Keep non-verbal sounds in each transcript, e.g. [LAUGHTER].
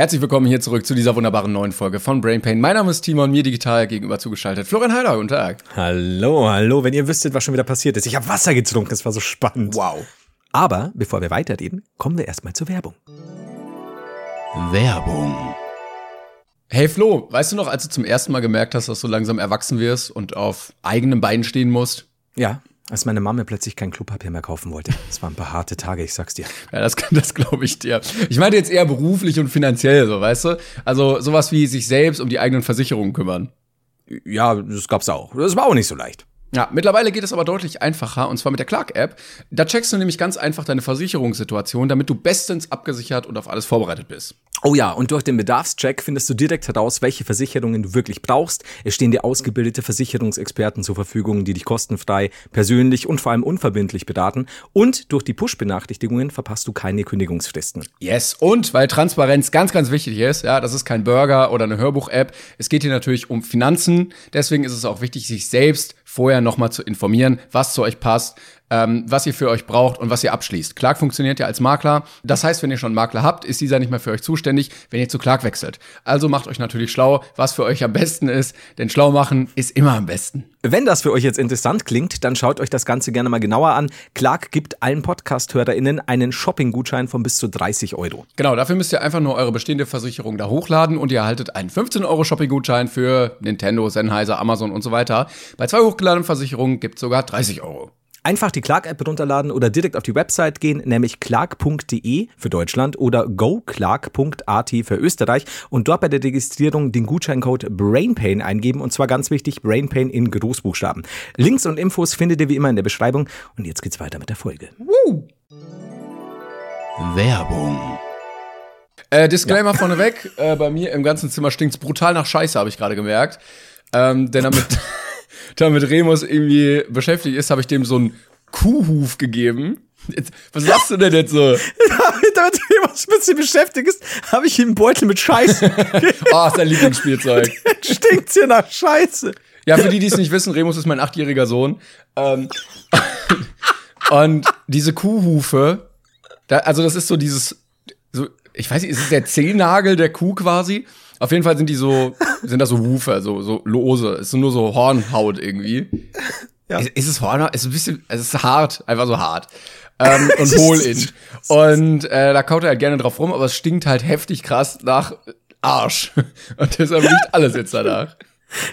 Herzlich willkommen hier zurück zu dieser wunderbaren neuen Folge von Brain Pain. Mein Name ist Timon, mir digital gegenüber zugeschaltet. Florian Heider, guten Tag. Hallo, hallo. Wenn ihr wüsstet, was schon wieder passiert ist. Ich habe Wasser getrunken, es war so spannend. Wow. Aber bevor wir weiterreden, kommen wir erstmal zur Werbung. Werbung. Hey Flo, weißt du noch, als du zum ersten Mal gemerkt hast, dass du langsam erwachsen wirst und auf eigenen Beinen stehen musst? Ja, als meine Mama plötzlich kein Klopapier mehr kaufen wollte. Das waren ein paar harte Tage, ich sag's dir. Ja, das, [LAUGHS] das glaube ich dir. Ich meinte jetzt eher beruflich und finanziell, so, weißt du? Also sowas wie sich selbst um die eigenen Versicherungen kümmern. Ja, das gab's auch. Das war auch nicht so leicht. Ja, mittlerweile geht es aber deutlich einfacher und zwar mit der Clark-App. Da checkst du nämlich ganz einfach deine Versicherungssituation, damit du bestens abgesichert und auf alles vorbereitet bist. Oh ja, und durch den Bedarfscheck findest du direkt heraus, welche Versicherungen du wirklich brauchst. Es stehen dir ausgebildete Versicherungsexperten zur Verfügung, die dich kostenfrei, persönlich und vor allem unverbindlich beraten. Und durch die Push-Benachrichtigungen verpasst du keine Kündigungsfristen. Yes, und weil Transparenz ganz, ganz wichtig ist, ja, das ist kein Burger oder eine Hörbuch-App. Es geht hier natürlich um Finanzen. Deswegen ist es auch wichtig, sich selbst vorher nochmal zu informieren, was zu euch passt, ähm, was ihr für euch braucht und was ihr abschließt. Clark funktioniert ja als Makler. Das heißt, wenn ihr schon einen Makler habt, ist dieser nicht mehr für euch zuständig, wenn ihr zu Clark wechselt. Also macht euch natürlich schlau, was für euch am besten ist, denn schlau machen ist immer am besten. Wenn das für euch jetzt interessant klingt, dann schaut euch das Ganze gerne mal genauer an. Clark gibt allen Podcast-HörerInnen einen Shopping-Gutschein von bis zu 30 Euro. Genau, dafür müsst ihr einfach nur eure bestehende Versicherung da hochladen und ihr erhaltet einen 15 Euro Shopping-Gutschein für Nintendo, Sennheiser, Amazon und so weiter. Bei zwei hochgeladenen Versicherungen gibt es sogar 30 Euro. Einfach die Clark-App runterladen oder direkt auf die Website gehen, nämlich clark.de für Deutschland oder goclark.at für Österreich und dort bei der Registrierung den Gutscheincode BrainPain eingeben und zwar ganz wichtig, BrainPain in Großbuchstaben. Links und Infos findet ihr wie immer in der Beschreibung und jetzt geht's weiter mit der Folge. Woo. Werbung. Äh, Disclaimer ja. vorneweg, äh, bei mir im ganzen Zimmer stinkt's brutal nach Scheiße, habe ich gerade gemerkt. Ähm, denn damit [LAUGHS] damit Remus irgendwie beschäftigt ist, habe ich dem so einen Kuhhuf gegeben. Jetzt, was sagst du denn jetzt so? [LAUGHS] damit Remus ein bisschen beschäftigt ist, habe ich ihm einen Beutel mit Scheiße. oh, [LAUGHS] ist dein Lieblingsspielzeug. [LAUGHS] Stinkt's hier nach Scheiße. Ja, für die, die es nicht wissen, Remus ist mein achtjähriger Sohn. Ähm, und diese Kuhhufe, da, also das ist so dieses, so, ich weiß nicht, ist es der Zehennagel der Kuh quasi? Auf jeden Fall sind die so, sind da so Woofer, so, so lose. Es ist nur so Hornhaut irgendwie. Ja. Ist, ist es Hornhaut? Ist ein bisschen, es ist hart, einfach so hart. Ähm, [LAUGHS] und hohl in. [LAUGHS] Und äh, da kaut er halt gerne drauf rum, aber es stinkt halt heftig krass nach Arsch. [LAUGHS] Und deshalb riecht alles jetzt danach.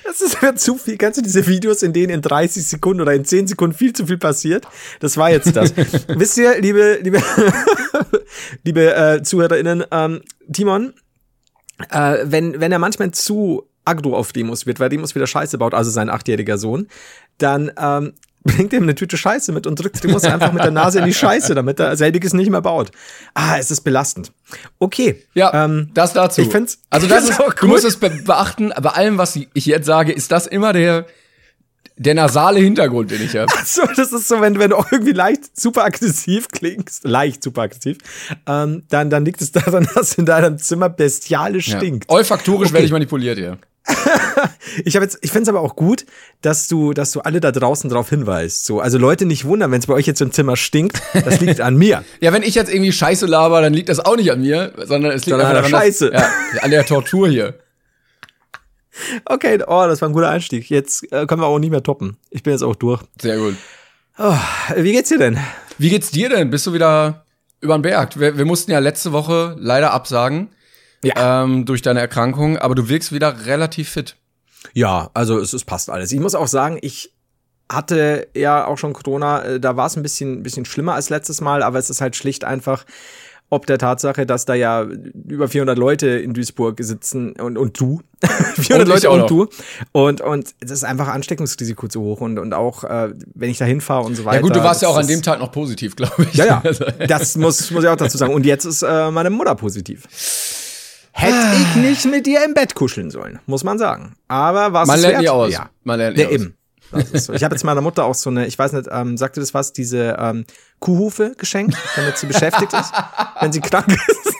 Das ist mir zu viel. Kannst du diese Videos, in denen in 30 Sekunden oder in 10 Sekunden viel zu viel passiert? Das war jetzt das. Wisst ihr, liebe, liebe, liebe äh, ZuhörerInnen, ähm, Timon äh, wenn, wenn er manchmal zu aggro auf Demos wird, weil Demos wieder Scheiße baut, also sein achtjähriger Sohn, dann ähm, [LAUGHS] bringt ihm eine Tüte Scheiße mit und drückt Demos einfach mit der Nase in die Scheiße, [LAUGHS] damit er selbiges nicht mehr baut. Ah, es ist belastend. Okay. Ja, ähm, das dazu. Ich find's, also das ist, du musst es beachten, bei allem, was ich jetzt sage, ist das immer der, der nasale Hintergrund, den ich habe. So, das ist so, wenn, wenn du auch irgendwie leicht super aggressiv klingst, leicht super aggressiv, ähm, dann, dann liegt es daran, [LAUGHS] dass in deinem Zimmer bestialisch ja. stinkt. Olfaktorisch okay. werde ich manipuliert, ja. [LAUGHS] ich habe jetzt, ich finde es aber auch gut, dass du, dass du alle da draußen drauf hinweist. So, also Leute nicht wundern, wenn es bei euch jetzt im Zimmer stinkt, das [LAUGHS] liegt an mir. ja, wenn ich jetzt irgendwie Scheiße laber, dann liegt das auch nicht an mir, sondern es liegt sondern einfach an der Scheiße. Dass, ja, an der Tortur hier. Okay, oh, das war ein guter Einstieg. Jetzt äh, können wir auch nicht mehr toppen. Ich bin jetzt auch durch. Sehr gut. Oh, wie geht's dir denn? Wie geht's dir denn? Bist du wieder über den Berg? Wir, wir mussten ja letzte Woche leider absagen. Ja. Ähm, durch deine Erkrankung, aber du wirkst wieder relativ fit. Ja, also es, es passt alles. Ich muss auch sagen, ich hatte ja auch schon Corona, äh, da war es ein bisschen, bisschen schlimmer als letztes Mal, aber es ist halt schlicht einfach ob der Tatsache, dass da ja über 400 Leute in Duisburg sitzen und, und du, [LAUGHS] 400 und Leute und du und und das ist einfach Ansteckungsrisiko zu hoch und und auch äh, wenn ich da hinfahre und so weiter. Ja gut, du warst ja auch an dem Tag noch positiv, glaube ich. Ja, ja. [LAUGHS] Das muss muss ich auch dazu sagen und jetzt ist äh, meine Mutter positiv. Hätte ich nicht mit dir im Bett kuscheln sollen, muss man sagen. Aber was man lernt wert? nie aus. Ja. Man lernt nie ja, aus. Eben. So. Ich habe jetzt meiner Mutter auch so eine, ich weiß nicht, ähm, sagte das was, diese ähm, Kuhhufe geschenkt, damit sie beschäftigt ist, wenn sie krank ist.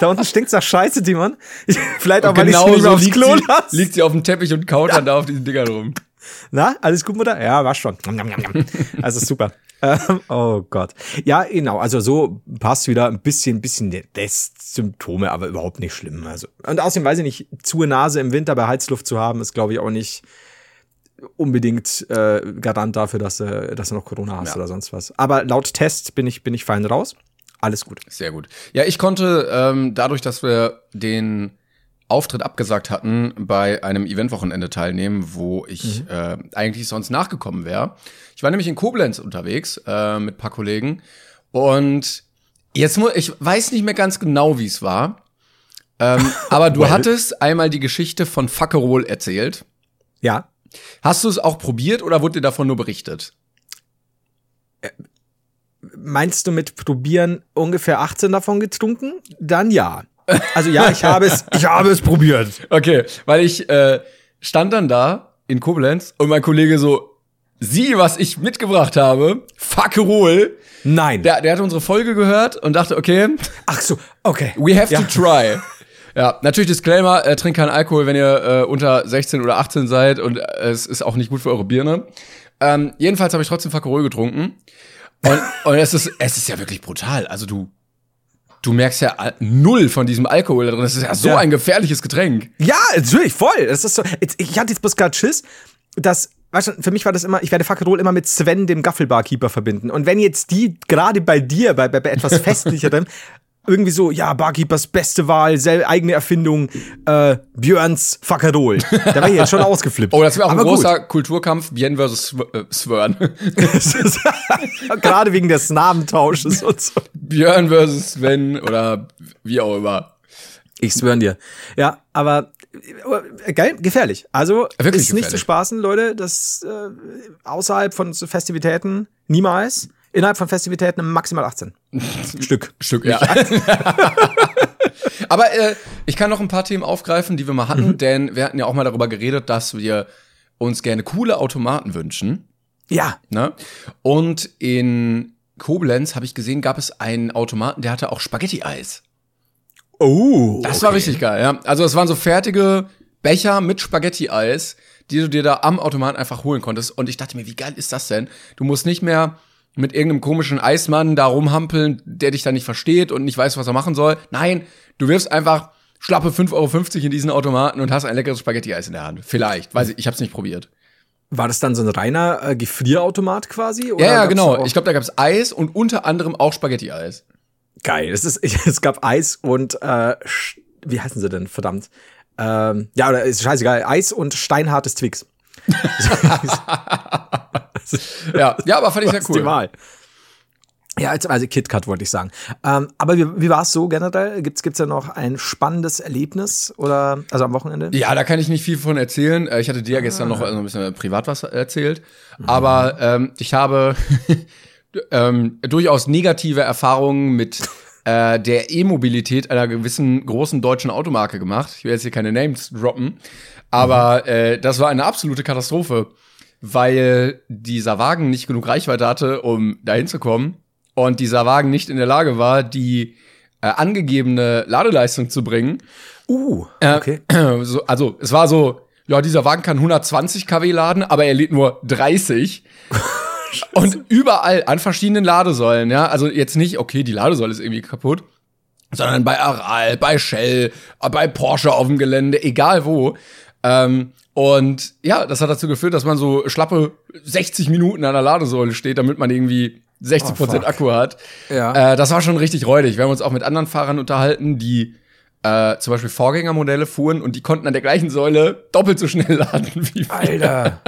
da unten stinkt's nach Scheiße, Timon. [LAUGHS] Vielleicht auch, weil genau ich so aufs liegt Klo sie, lass. liegt sie auf dem Teppich und kaut ja. dann da auf diesen Dingern rum. Na, alles gut, Mutter? Ja, war schon. Also super. [LAUGHS] Ähm, oh Gott. Ja, genau. Also so passt wieder ein bisschen, bisschen des Symptome, aber überhaupt nicht schlimm. Also und außerdem weiß ich nicht, zu Nase im Winter bei Heizluft zu haben, ist glaube ich auch nicht unbedingt äh, Garant dafür, dass, äh, dass du noch Corona hast Ja. oder sonst was. Aber laut Test bin ich bin ich fein raus. Alles gut. Sehr gut. Ja, ich konnte ähm, dadurch, dass wir den Auftritt abgesagt hatten, bei einem Eventwochenende teilnehmen, wo ich äh, eigentlich sonst nachgekommen wäre. Ich war nämlich in Koblenz unterwegs äh, mit ein paar Kollegen und jetzt muss ich weiß nicht mehr ganz genau, wie es war. Ähm, [LAUGHS] aber du hattest einmal die Geschichte von Fuckerol erzählt. Ja. Hast du es auch probiert oder wurde dir davon nur berichtet? Meinst du mit probieren ungefähr 18 davon getrunken? Dann ja. Also ja, ich habe es, ich habe es probiert. Okay, weil ich äh, stand dann da in Koblenz und mein Kollege so, sieh, was ich mitgebracht habe, Fuckerol. Nein. Der, der hat unsere Folge gehört und dachte, okay, Ach so, okay. we have Ja. to try. [LAUGHS] Ja, natürlich Disclaimer, äh, trinkt keinen Alkohol, wenn ihr äh, unter 16 oder 18 seid und äh, es ist auch nicht gut für eure Birne. Ähm, jedenfalls habe ich trotzdem Fuckerol getrunken. Und, und es ist, es ist ja wirklich brutal. Also du, du merkst ja null von diesem Alkohol da drin. Es ist ja so Ja. ein gefährliches Getränk. Ja, natürlich, voll. Das ist so. Jetzt, ich hatte jetzt bloß gerade Schiss, dass, weißt du, für mich war das immer, ich werde Fuckerol immer mit Sven, dem Gaffelbarkeeper, verbinden. Und wenn jetzt die gerade bei dir, bei, bei, bei etwas [LAUGHS] Festlicherem, irgendwie so, ja, Barkeepers beste Wahl, eigene Erfindung, äh, Björns Fuckerol. Da wäre ich jetzt schon [LAUGHS] ausgeflippt. Oh, das wäre auch ein Aber gut. großer Kulturkampf, Bien versus äh, Swern. [LAUGHS] Gerade wegen des Namentausches und so. Björn versus Sven oder wie auch immer. Ich schwören dir. Ja, aber äh, geil, gefährlich. Also Wirklich ist nicht zu spaßen, Leute. Das äh, außerhalb von Festivitäten niemals. Innerhalb von Festivitäten maximal 18 [LAUGHS] Stück. Stück, ja. [LAUGHS] Aber äh, ich kann noch ein paar Themen aufgreifen, die wir mal hatten, Mhm. denn wir hatten ja auch mal darüber geredet, dass wir uns gerne coole Automaten wünschen. Ja. Ne? Und in Koblenz habe ich gesehen, gab es einen Automaten, der hatte auch Spaghetti-Eis. Oh. Das war richtig geil, ja. Also es waren so fertige Becher mit Spaghetti-Eis, die du dir da am Automaten einfach holen konntest. Und ich dachte mir, wie geil ist das denn? Du musst nicht mehr mit irgendeinem komischen Eismann da rumhampeln, der dich da nicht versteht und nicht weiß, was er machen soll. Nein, du wirfst einfach schlappe 5,50 Euro in diesen Automaten und hast ein leckeres Spaghetti-Eis in der Hand. Vielleicht, weiß ich, ich hab's nicht probiert. War das dann so ein reiner äh, Gefrierautomat quasi? Oder Ja, ja, genau. Ich glaube, da gab's Eis und unter anderem auch Spaghetti-Eis. Geil. Es, ist, [LAUGHS] es gab Eis und, äh, wie heißen sie denn? Verdammt. Ähm, ja, oder ist scheißegal. Eis und steinhartes Twix. Ja, ja, aber fand ich sehr die cool. Wahl. Ja, also KitKat wollte ich sagen. Ähm, aber wie, wie war es so generell? Gibt's gibt's ja noch ein spannendes Erlebnis oder also am Wochenende? Ja, da kann ich nicht viel von erzählen. Äh, Ich hatte dir ja gestern noch äh, ein bisschen privat was erzählt. Aber ähm, ich habe [LAUGHS] ähm, durchaus negative Erfahrungen mit äh, der E-Mobilität einer gewissen großen deutschen Automarke gemacht. Ich will jetzt hier keine Names droppen. Aber äh, das war eine absolute Katastrophe, weil dieser Wagen nicht genug Reichweite hatte, um dahin zu kommen. Und dieser Wagen nicht in der Lage war, die äh, angegebene Ladeleistung zu bringen. Uh, Äh, okay. [CLEARS THROAT] so, also, es war so, ja, dieser Wagen kann 120 kW laden, aber er lädt nur 30. [LAUGHS] und überall an verschiedenen Ladesäulen, ja. Also jetzt nicht, okay, die Ladesäule ist irgendwie kaputt, sondern bei Aral, bei Shell, bei Porsche auf dem Gelände, egal wo. Ähm, und ja, das hat dazu geführt, dass man so schlappe 60 Minuten an der Ladesäule steht, damit man irgendwie 60% Oh, fuck. Akku hat. Ja. Äh, das war schon richtig räudig. Wir haben uns auch mit anderen Fahrern unterhalten, die äh, zum Beispiel Vorgängermodelle fuhren und die konnten an der gleichen Säule doppelt so schnell [LAUGHS] laden wie wir. Alter.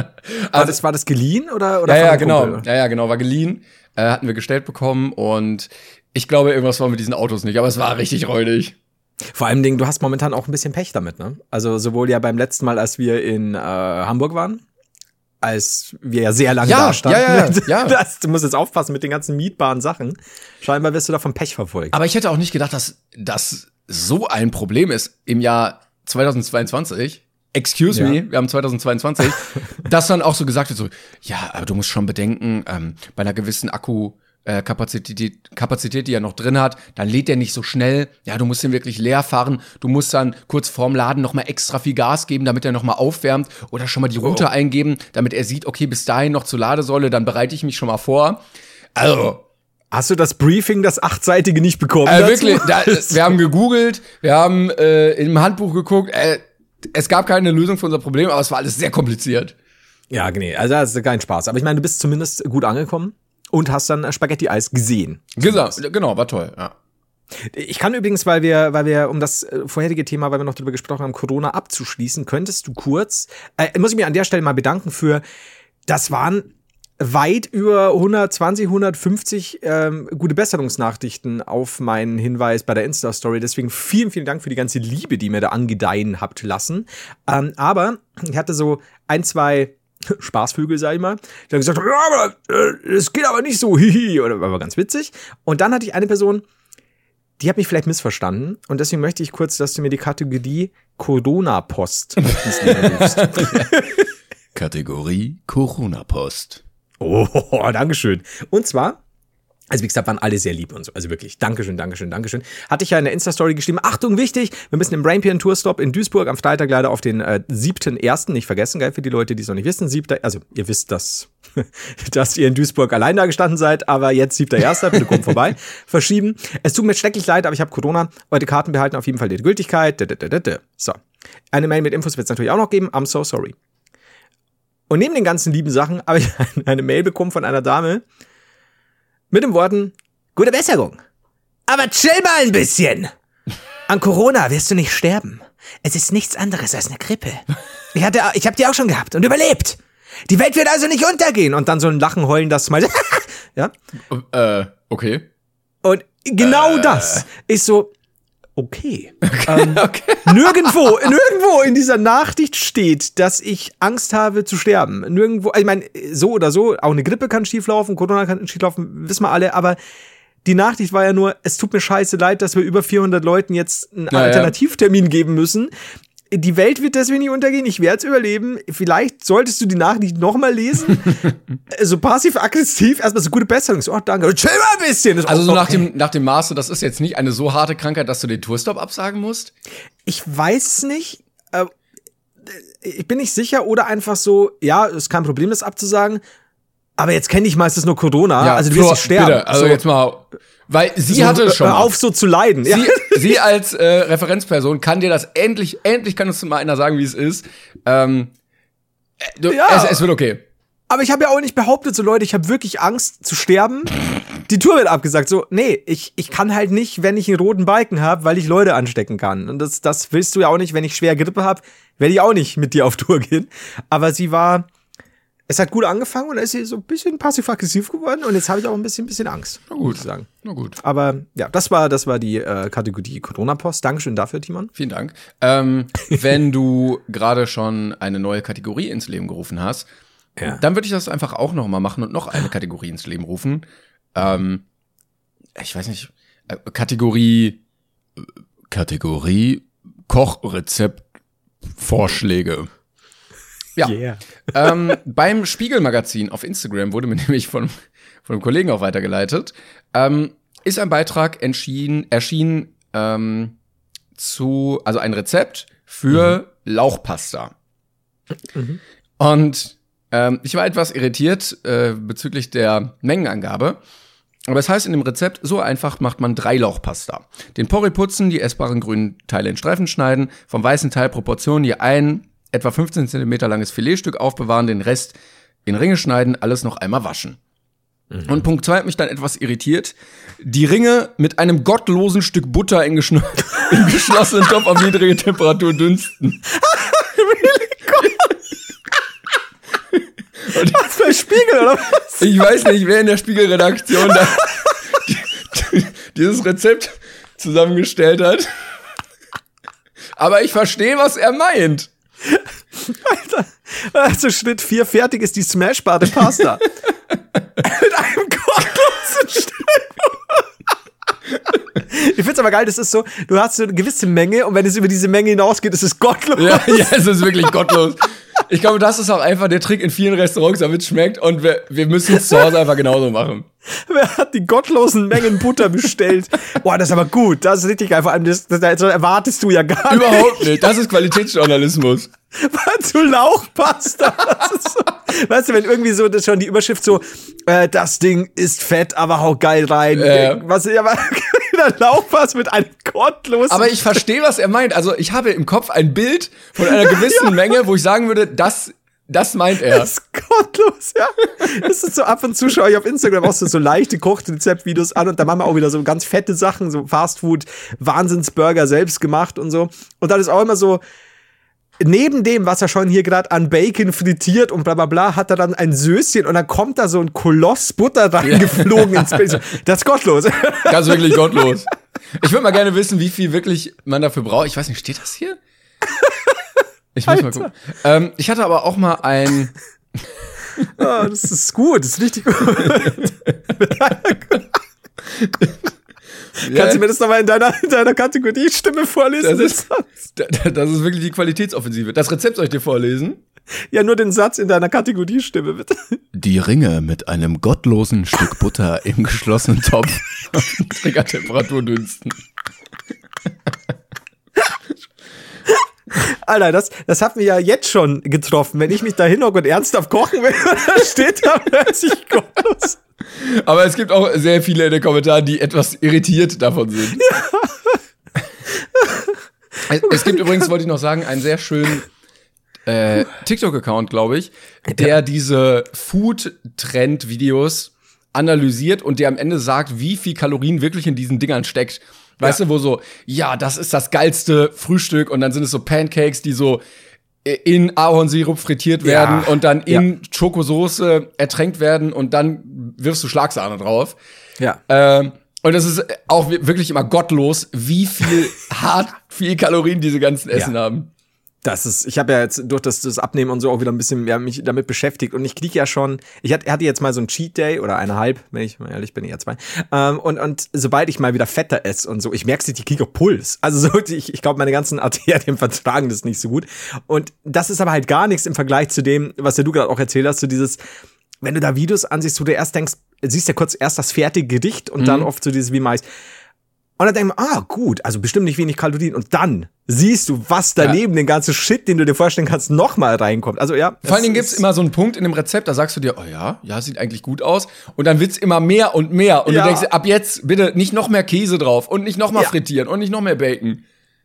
war, das, war das geliehen oder? oder Ja, ja, genau. Kumpel? Ja, ja, genau. War geliehen. Äh, hatten wir gestellt bekommen und ich glaube, irgendwas war mit diesen Autos nicht, aber es war richtig räudig. Vor allem Dingen, du hast momentan auch ein bisschen Pech damit, ne? Also sowohl ja beim letzten Mal, als wir in äh, Hamburg waren, als wir ja sehr lange Ja, da standen. ja, ja, [LAUGHS] ja. Das, du musst jetzt aufpassen mit den ganzen mietbaren Sachen. Scheinbar wirst du da vom Pech verfolgt. Aber ich hätte auch nicht gedacht, dass das so ein Problem ist im Jahr 2022. Excuse Ja. me, wir haben 2022, [LAUGHS] dass dann auch so gesagt wird, so, ja, aber du musst schon bedenken, ähm, bei einer gewissen Akku, äh, Kapazität, Kapazität, die er noch drin hat, dann lädt er nicht so schnell. Ja, du musst ihn wirklich leer fahren. Du musst dann kurz vorm Laden noch mal extra viel Gas geben, damit er noch mal aufwärmt oder schon mal die Route eingeben, damit er sieht, okay, bis dahin noch zur Ladesäule, dann bereite ich mich schon mal vor. Also, Hast du das Briefing, das achtseitige, nicht bekommen? äh, wirklich, da, [LAUGHS] wir haben gegoogelt, wir haben äh, im Handbuch geguckt, äh, es gab keine Lösung für unser Problem, aber es war alles sehr kompliziert. Ja, nee, also das ist kein Spaß. Aber ich meine, du bist zumindest gut angekommen und hast dann Spaghetti-Eis gesehen. Genau, genau, war toll, ja. Ich kann übrigens, weil wir, weil wir, um das äh, vorherige Thema, weil wir noch drüber gesprochen haben, Corona abzuschließen, könntest du kurz, äh, muss ich mir an der Stelle mal bedanken für, das waren weit über 120, 150 ähm, gute Besserungsnachrichten auf meinen Hinweis bei der Insta-Story. Deswegen vielen, vielen Dank für die ganze Liebe, die mir da angedeihen habt lassen. Ähm, aber ich hatte so ein, zwei [LAUGHS] Spaßvögel, sag ich mal, die haben gesagt, ja, aber äh, es geht aber nicht so, [LAUGHS] hihi, oder war aber ganz witzig. Und dann hatte ich eine Person, die hat mich vielleicht missverstanden und deswegen möchte ich kurz, dass du mir die Kategorie Corona-Post. [LAUGHS] Kategorie Corona-Post. Oh, Dankeschön. Und zwar, also wie gesagt, waren alle sehr lieb und so. Also wirklich, Dankeschön, Dankeschön, Dankeschön. Hatte ich ja in der Insta-Story geschrieben, Achtung, wichtig, wir müssen im Brainpian Tourstop in Duisburg am Freitag leider auf den äh, siebten ersten, nicht vergessen, geil, für die Leute, die es noch nicht wissen, siebter, also ihr wisst das, [LAUGHS] dass ihr in Duisburg allein da gestanden seid, aber jetzt siebter erster, bitte kommt vorbei, [LAUGHS] verschieben. Es tut mir schrecklich leid, aber ich habe Corona, eure Karten behalten auf jeden Fall die Gültigkeit. So. Eine Mail mit Infos wird es natürlich auch noch geben, I'm so sorry. Und neben den ganzen lieben Sachen habe ich [LAUGHS] eine Mail bekommen von einer Dame mit den Worten, gute Besserung. Aber chill mal ein bisschen. An Corona wirst du nicht sterben. Es ist nichts anderes als eine Grippe. Ich hatte, ich habe die auch schon gehabt und überlebt. Die Welt wird also nicht untergehen. Und dann so ein Lachen, heulen, das mal. [LAUGHS] ja. Äh, okay. Und genau das ist so, [LAUGHS] okay. Ähm, Nirgendwo, nirgendwo in dieser Nachricht steht, dass ich Angst habe zu sterben. Nirgendwo, ich meine, so oder so, auch eine Grippe kann schieflaufen, Corona kann schieflaufen, wissen wir alle, aber die Nachricht war ja nur, es tut mir scheiße leid, dass wir über 400 Leuten jetzt einen Naja. Alternativtermin geben müssen. Die Welt wird deswegen nicht untergehen, ich werde es überleben. Vielleicht solltest du die Nachricht nochmal lesen. [LAUGHS] so passiv-aggressiv, erstmal so gute Besserung. So, oh, danke. Chill mal ein bisschen. Das- Also so nach okay. dem, nach dem Maße, das ist jetzt nicht eine so harte Krankheit, dass du den Tourstop absagen musst? Ich weiß es nicht. Äh, ich bin nicht sicher oder einfach so, ja, ist kein Problem, das abzusagen. Aber jetzt kenne ich meistens nur Corona. also du wirst nicht sterben. Bitte, also so, jetzt mal, weil sie so, hatte schon hör mal. auf, so zu leiden. Ja. Sie, sie als äh, Referenzperson kann dir das endlich, endlich kann uns mal einer sagen, wie es ist. Ähm, äh, du, Ja. es, es wird okay. Aber ich habe ja auch nicht behauptet, so Leute, ich habe wirklich Angst zu sterben. Die Tour wird abgesagt. So, nee, ich, ich kann halt nicht, wenn ich einen roten Balken habe, weil ich Leute anstecken kann. Und das, das willst du ja auch nicht, wenn ich schwer Grippe habe, werde ich auch nicht mit dir auf Tour gehen. Aber sie war, es hat gut angefangen und dann ist sie so ein bisschen passiv-aggressiv geworden und jetzt habe ich auch ein bisschen, bisschen Angst, Na gut. sagen. Na gut. Aber ja, das war, das war die äh, Kategorie Corona-Post. Dankeschön dafür, Timon. Vielen Dank. Ähm, [LAUGHS] wenn du gerade schon eine neue Kategorie ins Leben gerufen hast, Ja. dann würde ich das einfach auch noch mal machen und noch eine Kategorie ins Leben rufen. Ähm, ich weiß nicht, äh, Kategorie äh, Kategorie Kochrezept Vorschläge. Ja. Yeah. ähm, beim Spiegelmagazin auf Instagram wurde mir [LAUGHS] nämlich von, von einem Kollegen auch weitergeleitet, ähm, ist ein Beitrag entschieden, erschienen ähm, zu, also ein Rezept für Lauchpasta. Und ähm, ich war etwas irritiert äh, bezüglich der Mengenangabe. Aber es heißt in dem Rezept, so einfach macht man drei Lauchpasta. Den Porree putzen, die essbaren grünen Teile in Streifen schneiden, vom weißen Teil Proportionen je ein etwa 15 cm langes Filetstück aufbewahren, den Rest in Ringe schneiden, alles noch einmal waschen. Und Punkt zwei hat mich dann etwas irritiert. Die Ringe mit einem gottlosen Stück Butter in, geschn [LAUGHS] im geschlossenen Topf auf niedrige Temperatur dünsten. [LAUGHS] Was für ein Spiegel, oder was? Ich weiß nicht, wer in der Spiegelredaktion da [LAUGHS] dieses Rezept zusammengestellt hat. Aber ich verstehe, was er meint. Alter. Also Schritt 4 fertig ist die Smashbare Pasta. [LAUGHS] Mit einem gottlosen Stück. Ich find's aber geil, das ist so, du hast so eine gewisse Menge und wenn es über diese Menge hinausgeht, ist es gottlos. Ja, ja, es ist wirklich gottlos. Ich glaube, das ist auch einfach der Trick in vielen Restaurants, damit es schmeckt und wir, wir müssen es zu Hause einfach genauso machen. Wer hat die gottlosen Mengen Butter bestellt? Boah, das ist aber gut. Das ist richtig geil. Vor allem, das, das, das erwartest du ja gar nicht. Überhaupt nicht. Das ist Qualitätsjournalismus. zu Lauchpasta. So, weißt du, wenn irgendwie so das schon die Überschrift so, äh, das Ding ist fett, aber hau geil rein. Äh. Was ja der Lauchpass mit einem gottlosen. Aber ich verstehe, was er meint. Also ich habe im Kopf ein Bild von einer gewissen [LAUGHS] ja. Menge, wo ich sagen würde, das das meint er. Das ist gottlos, ja. Das ist so ab und zu schaue ich auf Instagram auch so, so leichte Kochrezeptvideos an und da machen wir auch wieder so ganz fette Sachen, so Fastfood, Wahnsinnsburger selbst gemacht und so. Und dann ist auch immer so, neben dem, was er schon hier gerade an Bacon frittiert und bla bla bla, hat er dann ein Söschen und dann kommt da so ein Koloss Butter reingeflogen ins Bild. Das ist gottlos. Das ist wirklich gottlos. Ich würde mal gerne wissen, wie viel wirklich man dafür braucht. Ich weiß nicht, steht das hier? Ich muss Alter. mal gucken. Ähm, ich hatte aber auch mal ein. oh, das ist gut, das ist richtig gut. [LAUGHS] [LAUGHS] [LAUGHS] Ja. Kannst du mir das nochmal in deiner, in deiner Kategorie Stimme vorlesen? Das ist, das ist wirklich die Qualitätsoffensive. Das Rezept soll ich dir vorlesen? Ja, nur den Satz in deiner Kategorie Stimme, bitte. Die Ringe mit einem gottlosen Stück Butter im geschlossenen Topf Triggertemperatur dünsten. Alter, das, das hat mich ja jetzt schon getroffen. Wenn ich mich da hinhocke und ernsthaft kochen will, [LAUGHS] dann steht da plötzlich gottlos. Aber es gibt auch sehr viele in den Kommentaren, die etwas irritiert davon sind. Ja. Es gibt übrigens, wollte ich noch sagen, einen sehr schönen äh, TikTok-Account, glaube ich, der diese Food-Trend-Videos analysiert und der am Ende sagt, wie viel Kalorien wirklich in diesen Dingern steckt. Weißt ja. du, wo so, ja, das ist das geilste Frühstück und dann sind es so Pancakes, die so in Ahornsirup frittiert werden ja. und dann in ja. Schokosoße ertränkt werden und dann wirfst du Schlagsahne drauf. Ja. Ähm, und es ist auch wirklich immer gottlos, wie viel [LAUGHS] hart viel Kalorien diese ganzen Essen ja. haben das ist, ich habe ja jetzt durch das, das Abnehmen und so auch wieder ein bisschen mehr mich damit beschäftigt und ich kriege ja schon, ich hatte, jetzt mal so ein Cheat Day oder eineinhalb, wenn ich mal ehrlich bin, eher zwei. Ähm, und, und sobald ich mal wieder fetter esse und so, ich merke, ich kriege auch Puls. Also so, ich, ich glaube, meine ganzen Arterien [LAUGHS] vertragen das nicht so gut. Und das ist aber halt gar nichts im Vergleich zu dem, was ja du gerade auch erzählt hast, so dieses, wenn du da Videos ansiehst, wo du erst denkst, siehst ja kurz erst das fertige Gericht und mhm. dann oft so dieses wie meist. Und dann denkt man, ah, gut, also bestimmt nicht wenig Kalorien. Und dann siehst du, was daneben, ja. den ganzen Shit, den du dir vorstellen kannst, nochmal reinkommt. Also ja. Vor allen Dingen gibt's immer so einen Punkt in dem Rezept, da sagst du dir, oh ja, ja, sieht eigentlich gut aus. Und dann wird's immer mehr und mehr. Und ja. du denkst, ab jetzt bitte nicht noch mehr Käse drauf und nicht noch mal ja. frittieren und nicht noch mehr Bacon.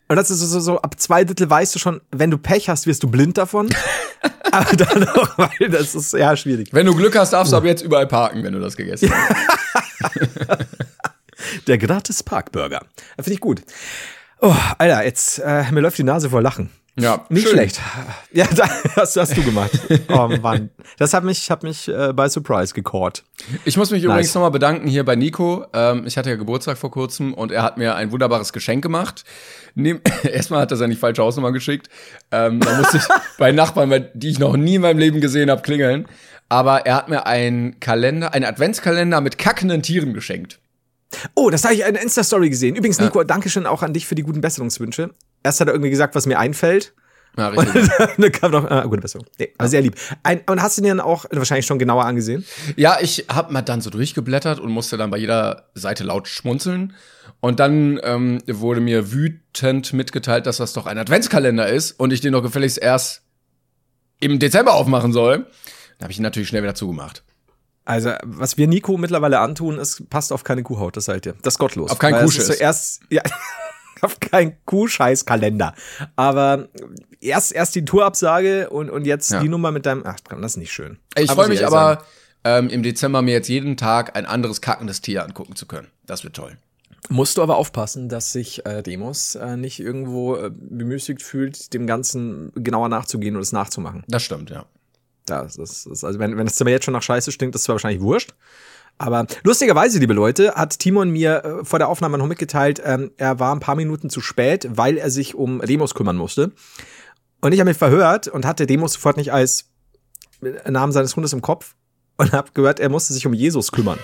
Und das ist so, so, ab zwei Drittel weißt du schon, wenn du Pech hast, wirst du blind davon. [LAUGHS] Aber dann auch, weil das ist ja schwierig. Wenn du Glück hast, darfst du ab jetzt überall parken, wenn du das gegessen hast. [LAUGHS] Der gratis Parkburger. Finde ich gut. Oh, Alter, jetzt, äh, mir läuft die Nase vor Lachen. Ja, nicht schön. schlecht. [LAUGHS] Ja, das hast du gemacht. [LAUGHS] Oh Mann, das hat mich, hat mich äh, bei Surprise gecaught. Ich muss mich nice. übrigens nochmal bedanken hier bei Nico. Ähm, ich hatte ja Geburtstag vor kurzem und er hat mir ein wunderbares Geschenk gemacht. Nehm, [LAUGHS] erstmal hat er seine falsche Hausnummer geschickt. Ähm, da musste ich bei Nachbarn, die ich noch nie in meinem Leben gesehen habe, klingeln. Aber er hat mir einen Kalender, einen Adventskalender mit kackenden Tieren geschenkt. Oh, das habe ich in der Insta-Story gesehen. Übrigens, Nico, ja. danke schön auch an dich für die guten Besserungswünsche. Erst hat er irgendwie gesagt, was mir einfällt. Ja, richtig. Und [LAUGHS] dann kam noch, ah, gute Besserung. Nee, aber sehr lieb. Ein, und hast du den dann auch wahrscheinlich schon genauer angesehen? Ja, ich habe mal dann so durchgeblättert und musste dann bei jeder Seite laut schmunzeln. Und dann ähm, wurde mir wütend mitgeteilt, dass das doch ein Adventskalender ist und ich den doch gefälligst erst im Dezember aufmachen soll. Da habe ich ihn natürlich schnell wieder zugemacht. Also, was wir Nico mittlerweile antun, ist, passt auf keine Kuhhaut, das seid ihr. Das ist gottlos. Auf keinen Kuhscheiß. Zuerst, ja, [LAUGHS] auf keinen Kuhscheiß-Kalender. Aber erst, erst die Tourabsage und, und jetzt ja. die Nummer mit deinem, ach, das ist nicht schön. Ich freue mich aber, ähm, im Dezember mir jetzt jeden Tag ein anderes kackendes Tier angucken zu können. Das wird toll. Musst du aber aufpassen, dass sich äh, Demos äh, nicht irgendwo äh, bemüßigt fühlt, dem Ganzen genauer nachzugehen und es nachzumachen. Das stimmt, ja. Ja, das ist, also wenn, wenn das Zimmer jetzt schon nach Scheiße stinkt, ist es wahrscheinlich wurscht. Aber lustigerweise, liebe Leute, hat Timon mir äh, vor der Aufnahme noch mitgeteilt, ähm, er war ein paar Minuten zu spät, weil er sich um Demos kümmern musste. Und ich habe mich verhört und hatte Demos sofort nicht als Namen seines Hundes im Kopf und habe gehört, er musste sich um Jesus kümmern.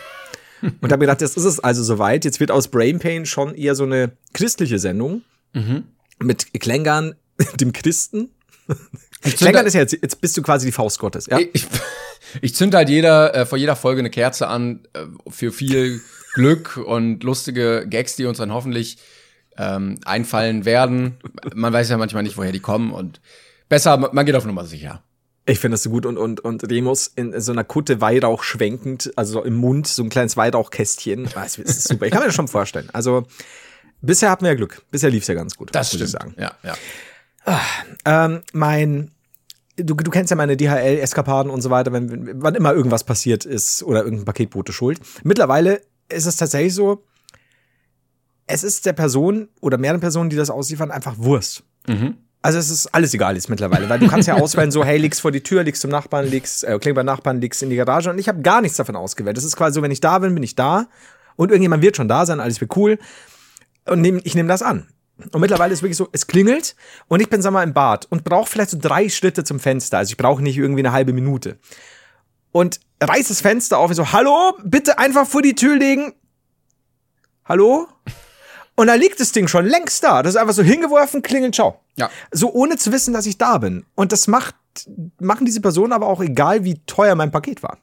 und habe gedacht, jetzt ist es also soweit. Jetzt wird aus Brain Pain schon eher so eine christliche Sendung mhm. mit Klängern, [LAUGHS] dem Christen Klenkern ist ja jetzt, jetzt bist du quasi die Faust Gottes, ja? Ich, [LAUGHS] ich zünd halt jeder, äh, vor jeder Folge eine Kerze an äh, für viel Glück und lustige Gags, die uns dann hoffentlich ähm, einfallen werden. Man weiß ja manchmal nicht, woher die kommen und besser, man geht auf Nummer sicher. Ich finde das so gut und, und, und Remus in so einer Kutte Weihrauch schwenkend, also im Mund, so ein kleines Weihrauchkästchen. Das ist super. Ich kann mir das schon vorstellen. Also, bisher hatten wir ja Glück. Bisher lief's ja ganz gut. Das stimmt. Ich sagen. Ja, ja. Ähm, mein, du, du kennst ja meine DHL-Eskapaden und so weiter, wenn, wann immer irgendwas passiert ist oder irgendein Paketbote schuld. Mittlerweile ist es tatsächlich so, es ist der Person oder mehreren Personen, die das ausliefern, einfach Wurst. Mhm. Also es ist alles egal jetzt mittlerweile, weil du kannst ja auswählen, so hey, legst vor die Tür, legst zum Nachbarn, legst, äh, klingt beim Nachbarn, legst in die Garage und ich habe gar nichts davon ausgewählt. Das ist quasi so, wenn ich da bin, bin ich da und irgendjemand wird schon da sein, alles wird cool und nehm, ich nehme das an. Und mittlerweile ist wirklich so, es klingelt und ich bin, sag mal, im Bad und brauche vielleicht so drei Schritte zum Fenster. Also ich brauche nicht irgendwie eine halbe Minute. Und reiß das Fenster auf und so, hallo, bitte einfach vor die Tür legen. Hallo? Und da liegt das Ding schon längst da. Das ist einfach so hingeworfen, klingelt, ciao. Ja. So ohne zu wissen, dass ich da bin. Und das macht, machen diese Personen aber auch egal, wie teuer mein Paket war.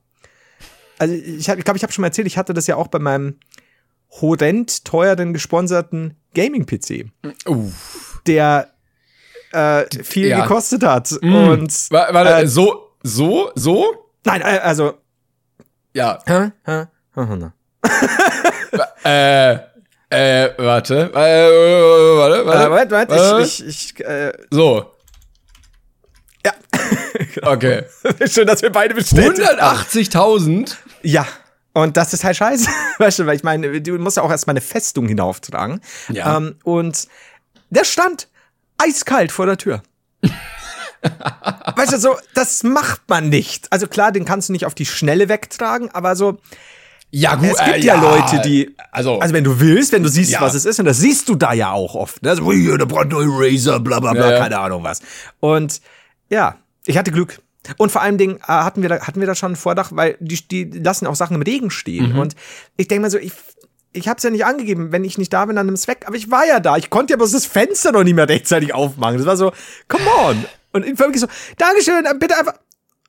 Also ich glaube, ich, glaub, ich habe schon mal erzählt, ich hatte das ja auch bei meinem horrend teuren gesponserten Gaming-PC. Der äh, viel ja. gekostet hat. Mm. Und warte, äh, so, so, so? Nein, äh, also. Ja. Äh, äh, warte. Äh, warte, warte. Äh, warte, warte. warte. Ich, ich, ich, äh. So. Ja. [LAUGHS] okay. Schön, dass wir beide bestätigt 180.000? Ja. Und das ist halt scheiße. [LAUGHS] weißt du, weil ich meine, du musst ja auch erstmal eine Festung hinauftragen. Ja. Ähm, und der stand eiskalt vor der Tür. [LAUGHS] weißt du, so, das macht man nicht. Also klar, den kannst du nicht auf die Schnelle wegtragen, aber so, ja, gut. Es gibt äh, ja, ja, Leute, die. Also, also, wenn du willst, wenn du siehst, ja. was es ist, und das siehst du da ja auch oft. Ne? Also, hier, der brandneue Razer, bla, bla, bla, ja, keine Ahnung was. Und ja, ich hatte Glück. Und vor allem Dingen äh, hatten wir da, hatten wir da schon ein Vordach, weil die, die lassen auch Sachen im Regen stehen. Mhm. Und ich denke mal so, ich, ich habe es ja nicht angegeben, wenn ich nicht da bin, dann nimm es weg. Aber ich war ja da. Ich konnte ja bloß das Fenster noch nicht mehr rechtzeitig aufmachen. Das war so, come on. Und ich wirklich so, Dankeschön, bitte einfach,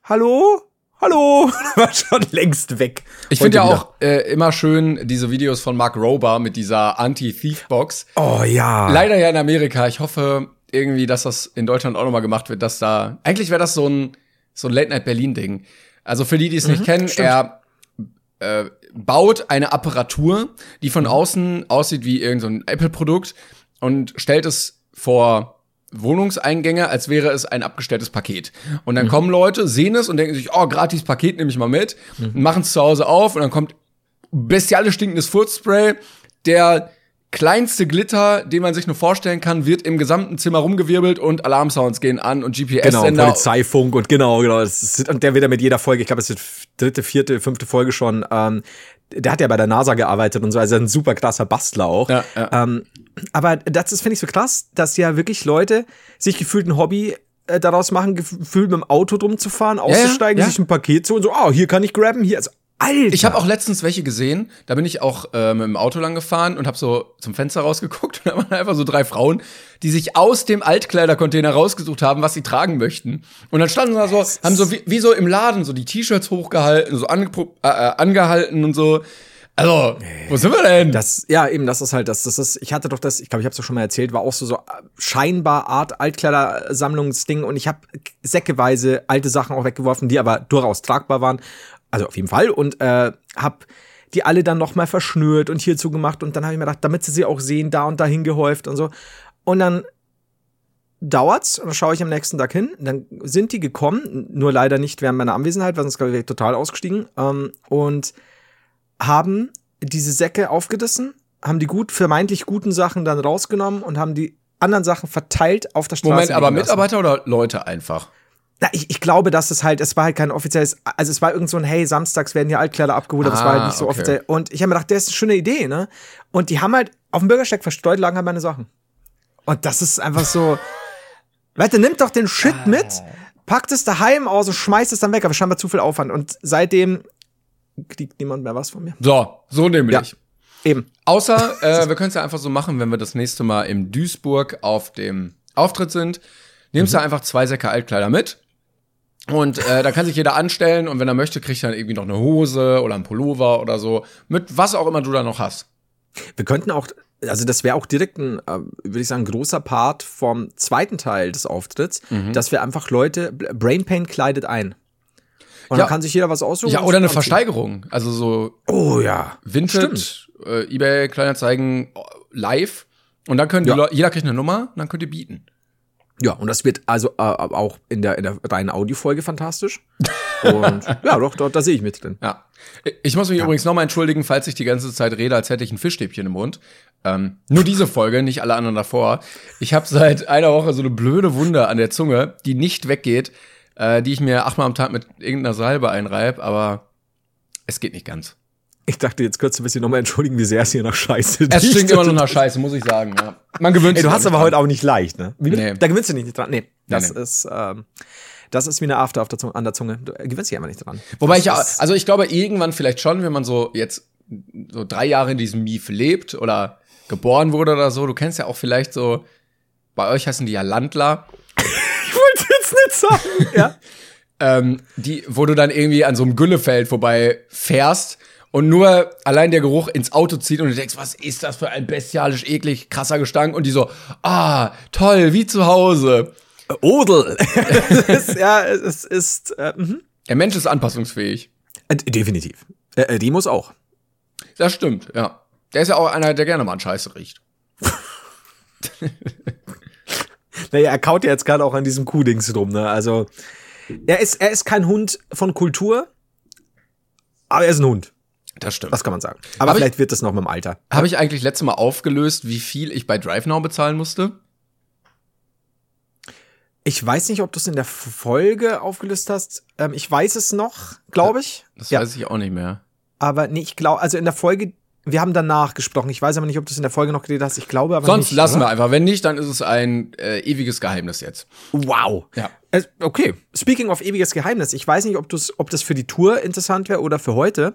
hallo? hallo, [LAUGHS] war schon längst weg. Ich finde ja auch äh, immer schön diese Videos von Mark Rober mit dieser Anti-Thief-Box. Oh ja. Leider ja in Amerika. Ich hoffe irgendwie, dass das in Deutschland auch nochmal gemacht wird, dass da. Eigentlich wäre das so ein, so ein Late-Night-Berlin-Ding. Also für die, die es mhm, nicht kennen, stimmt. er äh, baut eine Apparatur, die von außen aussieht wie irgendein so Apple-Produkt und stellt es vor Wohnungseingänge, als wäre es ein abgestelltes Paket. Und dann mhm. kommen Leute, sehen es und denken sich, oh, gratis Paket nehme ich mal mit, mhm. machen es zu Hause auf und dann kommt bestialisch stinkendes Furzspray, der kleinste Glitter, den man sich nur vorstellen kann, wird im gesamten Zimmer rumgewirbelt und Alarmsounds gehen an und GPS-Sender. Genau, Polizeifunk und genau, genau. Ist, und der wird ja mit jeder Folge, ich glaube, es ist die dritte, vierte, fünfte Folge schon, ähm, der hat ja bei der NASA gearbeitet und so, also ein super krasser Bastler auch. Ja, ja. Ähm, aber das ist, finde ich, so krass, dass ja wirklich Leute sich gefühlt ein Hobby äh, daraus machen, gefühlt mit dem Auto drum zu fahren, auszusteigen, ja, sich ein Paket zu und so, oh, hier kann ich grabben, hier, also Alter. Ich habe auch letztens welche gesehen, da bin ich auch äh, mit dem Auto lang gefahren und habe so zum Fenster rausgeguckt [LAUGHS] und da waren einfach so drei Frauen, die sich aus dem Altkleidercontainer rausgesucht haben, was sie tragen möchten. Und dann standen sie da so, haben so wie, wie so im Laden so die T-Shirts hochgehalten, so ange äh, äh, angehalten und so. Also, wo sind wir denn? Das, ja, eben, das ist halt das. Das ist, ich hatte doch das, ich glaube, ich habe es schon mal erzählt, war auch so, so scheinbar Art Altkleidersammlungsding und ich habe säckeweise alte Sachen auch weggeworfen, die aber durchaus tragbar waren. Also auf jeden Fall. Und äh, hab die alle dann noch mal verschnürt und hierzu gemacht. Und dann habe ich mir gedacht, damit sie sie auch sehen, da und dahin gehäuft und so. Und dann dauert's und dann schaue ich am nächsten Tag hin. Dann sind die gekommen, nur leider nicht während meiner Anwesenheit, weil sonst glaube ich total ausgestiegen. Ähm, und haben diese Säcke aufgerissen, haben die gut, vermeintlich guten Sachen dann rausgenommen und haben die anderen Sachen verteilt auf der Straße. Moment, aber Mitarbeiter oder Leute einfach? Na, ich, ich glaube, dass es halt, es war halt kein offizielles, also es war irgend so ein, hey, samstags werden hier Altkleider abgeholt, aber ah, es war halt nicht so okay. offiziell. Und ich habe mir gedacht, das ist eine schöne Idee, ne? Und die haben halt auf dem Bürgersteig verstreut lagen halt meine Sachen. Und das ist einfach so, Leute, nimmt doch den Shit ah. mit, packt es daheim aus und schmeißt es dann weg, aber scheinbar zu viel Aufwand. Und seitdem kriegt niemand mehr was von mir. So, so nämlich. Ja. Eben. Außer, [LAUGHS] äh, wir können es ja einfach so machen, wenn wir das nächste Mal im Duisburg auf dem Auftritt sind Nimmst du einfach zwei Säcke Altkleider mit. Und äh, da kann sich jeder anstellen und wenn er möchte, kriegt er dann irgendwie noch eine Hose oder ein Pullover oder so. Mit was auch immer du da noch hast. Wir könnten auch, also das wäre auch direkt ein, äh, würde ich sagen, großer Part vom zweiten Teil des Auftritts, dass wir einfach Leute, Brain Pain kleidet ein. Und Ja. dann kann sich jeder was aussuchen. Ja, oder eine. Versteigerung. Also so Oh ja. Vinted, äh, eBay, Kleinanzeigen, äh, live. Und dann können die Ja. Leute, jeder kriegt eine Nummer und dann könnt ihr bieten. Ja, und das wird also äh, auch in der, in der reinen Audiofolge fantastisch. Und [LAUGHS] ja, doch, doch da sehe ich mit drin. Ja. Ich muss mich übrigens nochmal entschuldigen, falls ich die ganze Zeit rede, als hätte ich ein Fischstäbchen im Mund. Ähm, nur diese Folge, nicht alle anderen davor. Ich habe seit einer Woche so eine blöde Wunde an der Zunge, die nicht weggeht, äh, die ich mir achtmal am Tag mit irgendeiner Salbe einreib, aber es geht nicht ganz. Ich dachte, jetzt könntest du ein bisschen nochmal entschuldigen, wie sehr es hier nach Scheiße Es riecht. stinkt immer noch nach Scheiße, muss ich sagen. Ja. Man gewöhnt Ey, sich du hast aber dran. heute auch nicht leicht, ne? Wie, Nee. Da gewöhnst du dich nicht dran. Nee, das nee. ist, ähm, das ist wie eine After auf der Zunge, an der Zunge. Du gewöhnst dich einfach nicht dran. Wobei das ich ja, ist- also ich glaube irgendwann vielleicht schon, wenn man so jetzt so drei Jahre in diesem Mief lebt oder geboren wurde oder so, du kennst ja auch vielleicht so, bei euch heißen die ja Landler, [LAUGHS] Ich wollte jetzt nicht sagen. ja. [LAUGHS] ähm, die, wo du dann irgendwie an so einem Güllefeld vorbei fährst und nur allein der Geruch ins Auto zieht und du denkst, was ist das für ein bestialisch eklig krasser Gestank und die so, ah, toll, wie zu Hause. Odel. [LAUGHS] ist, ja, es ist, äh, mhm. Der Mensch ist anpassungsfähig. Äh, definitiv. Äh, äh, die muss auch. Das stimmt, ja. Der ist ja auch einer, der gerne mal an Scheiße riecht. [LAUGHS] Naja, er kaut ja jetzt gerade auch an diesem Kuhdings rum, ne? Also, er ist, er ist kein Hund von Kultur, aber er ist ein Hund. Das stimmt. Das kann man sagen. Aber Hab ich- vielleicht wird das noch mit dem Alter. Habe ich eigentlich letztes Mal aufgelöst, wie viel ich bei DriveNow bezahlen musste? Ich weiß nicht, ob du es in der Folge aufgelöst hast. Ähm, ich weiß es noch, glaube ich. Das ja, weiß ich auch nicht mehr. aber nee, ich glaube, also in der Folge, wir haben danach gesprochen. Ich weiß aber nicht, ob du es in der Folge noch geredet hast. Ich glaube aber Sonst nicht. lassen oder? wir einfach. Wenn nicht, dann ist es ein äh, ewiges Geheimnis jetzt. Wow. Ja. Okay, speaking of ewiges Geheimnis, ich weiß nicht, ob, du's, ob das für die Tour interessant wäre oder für heute.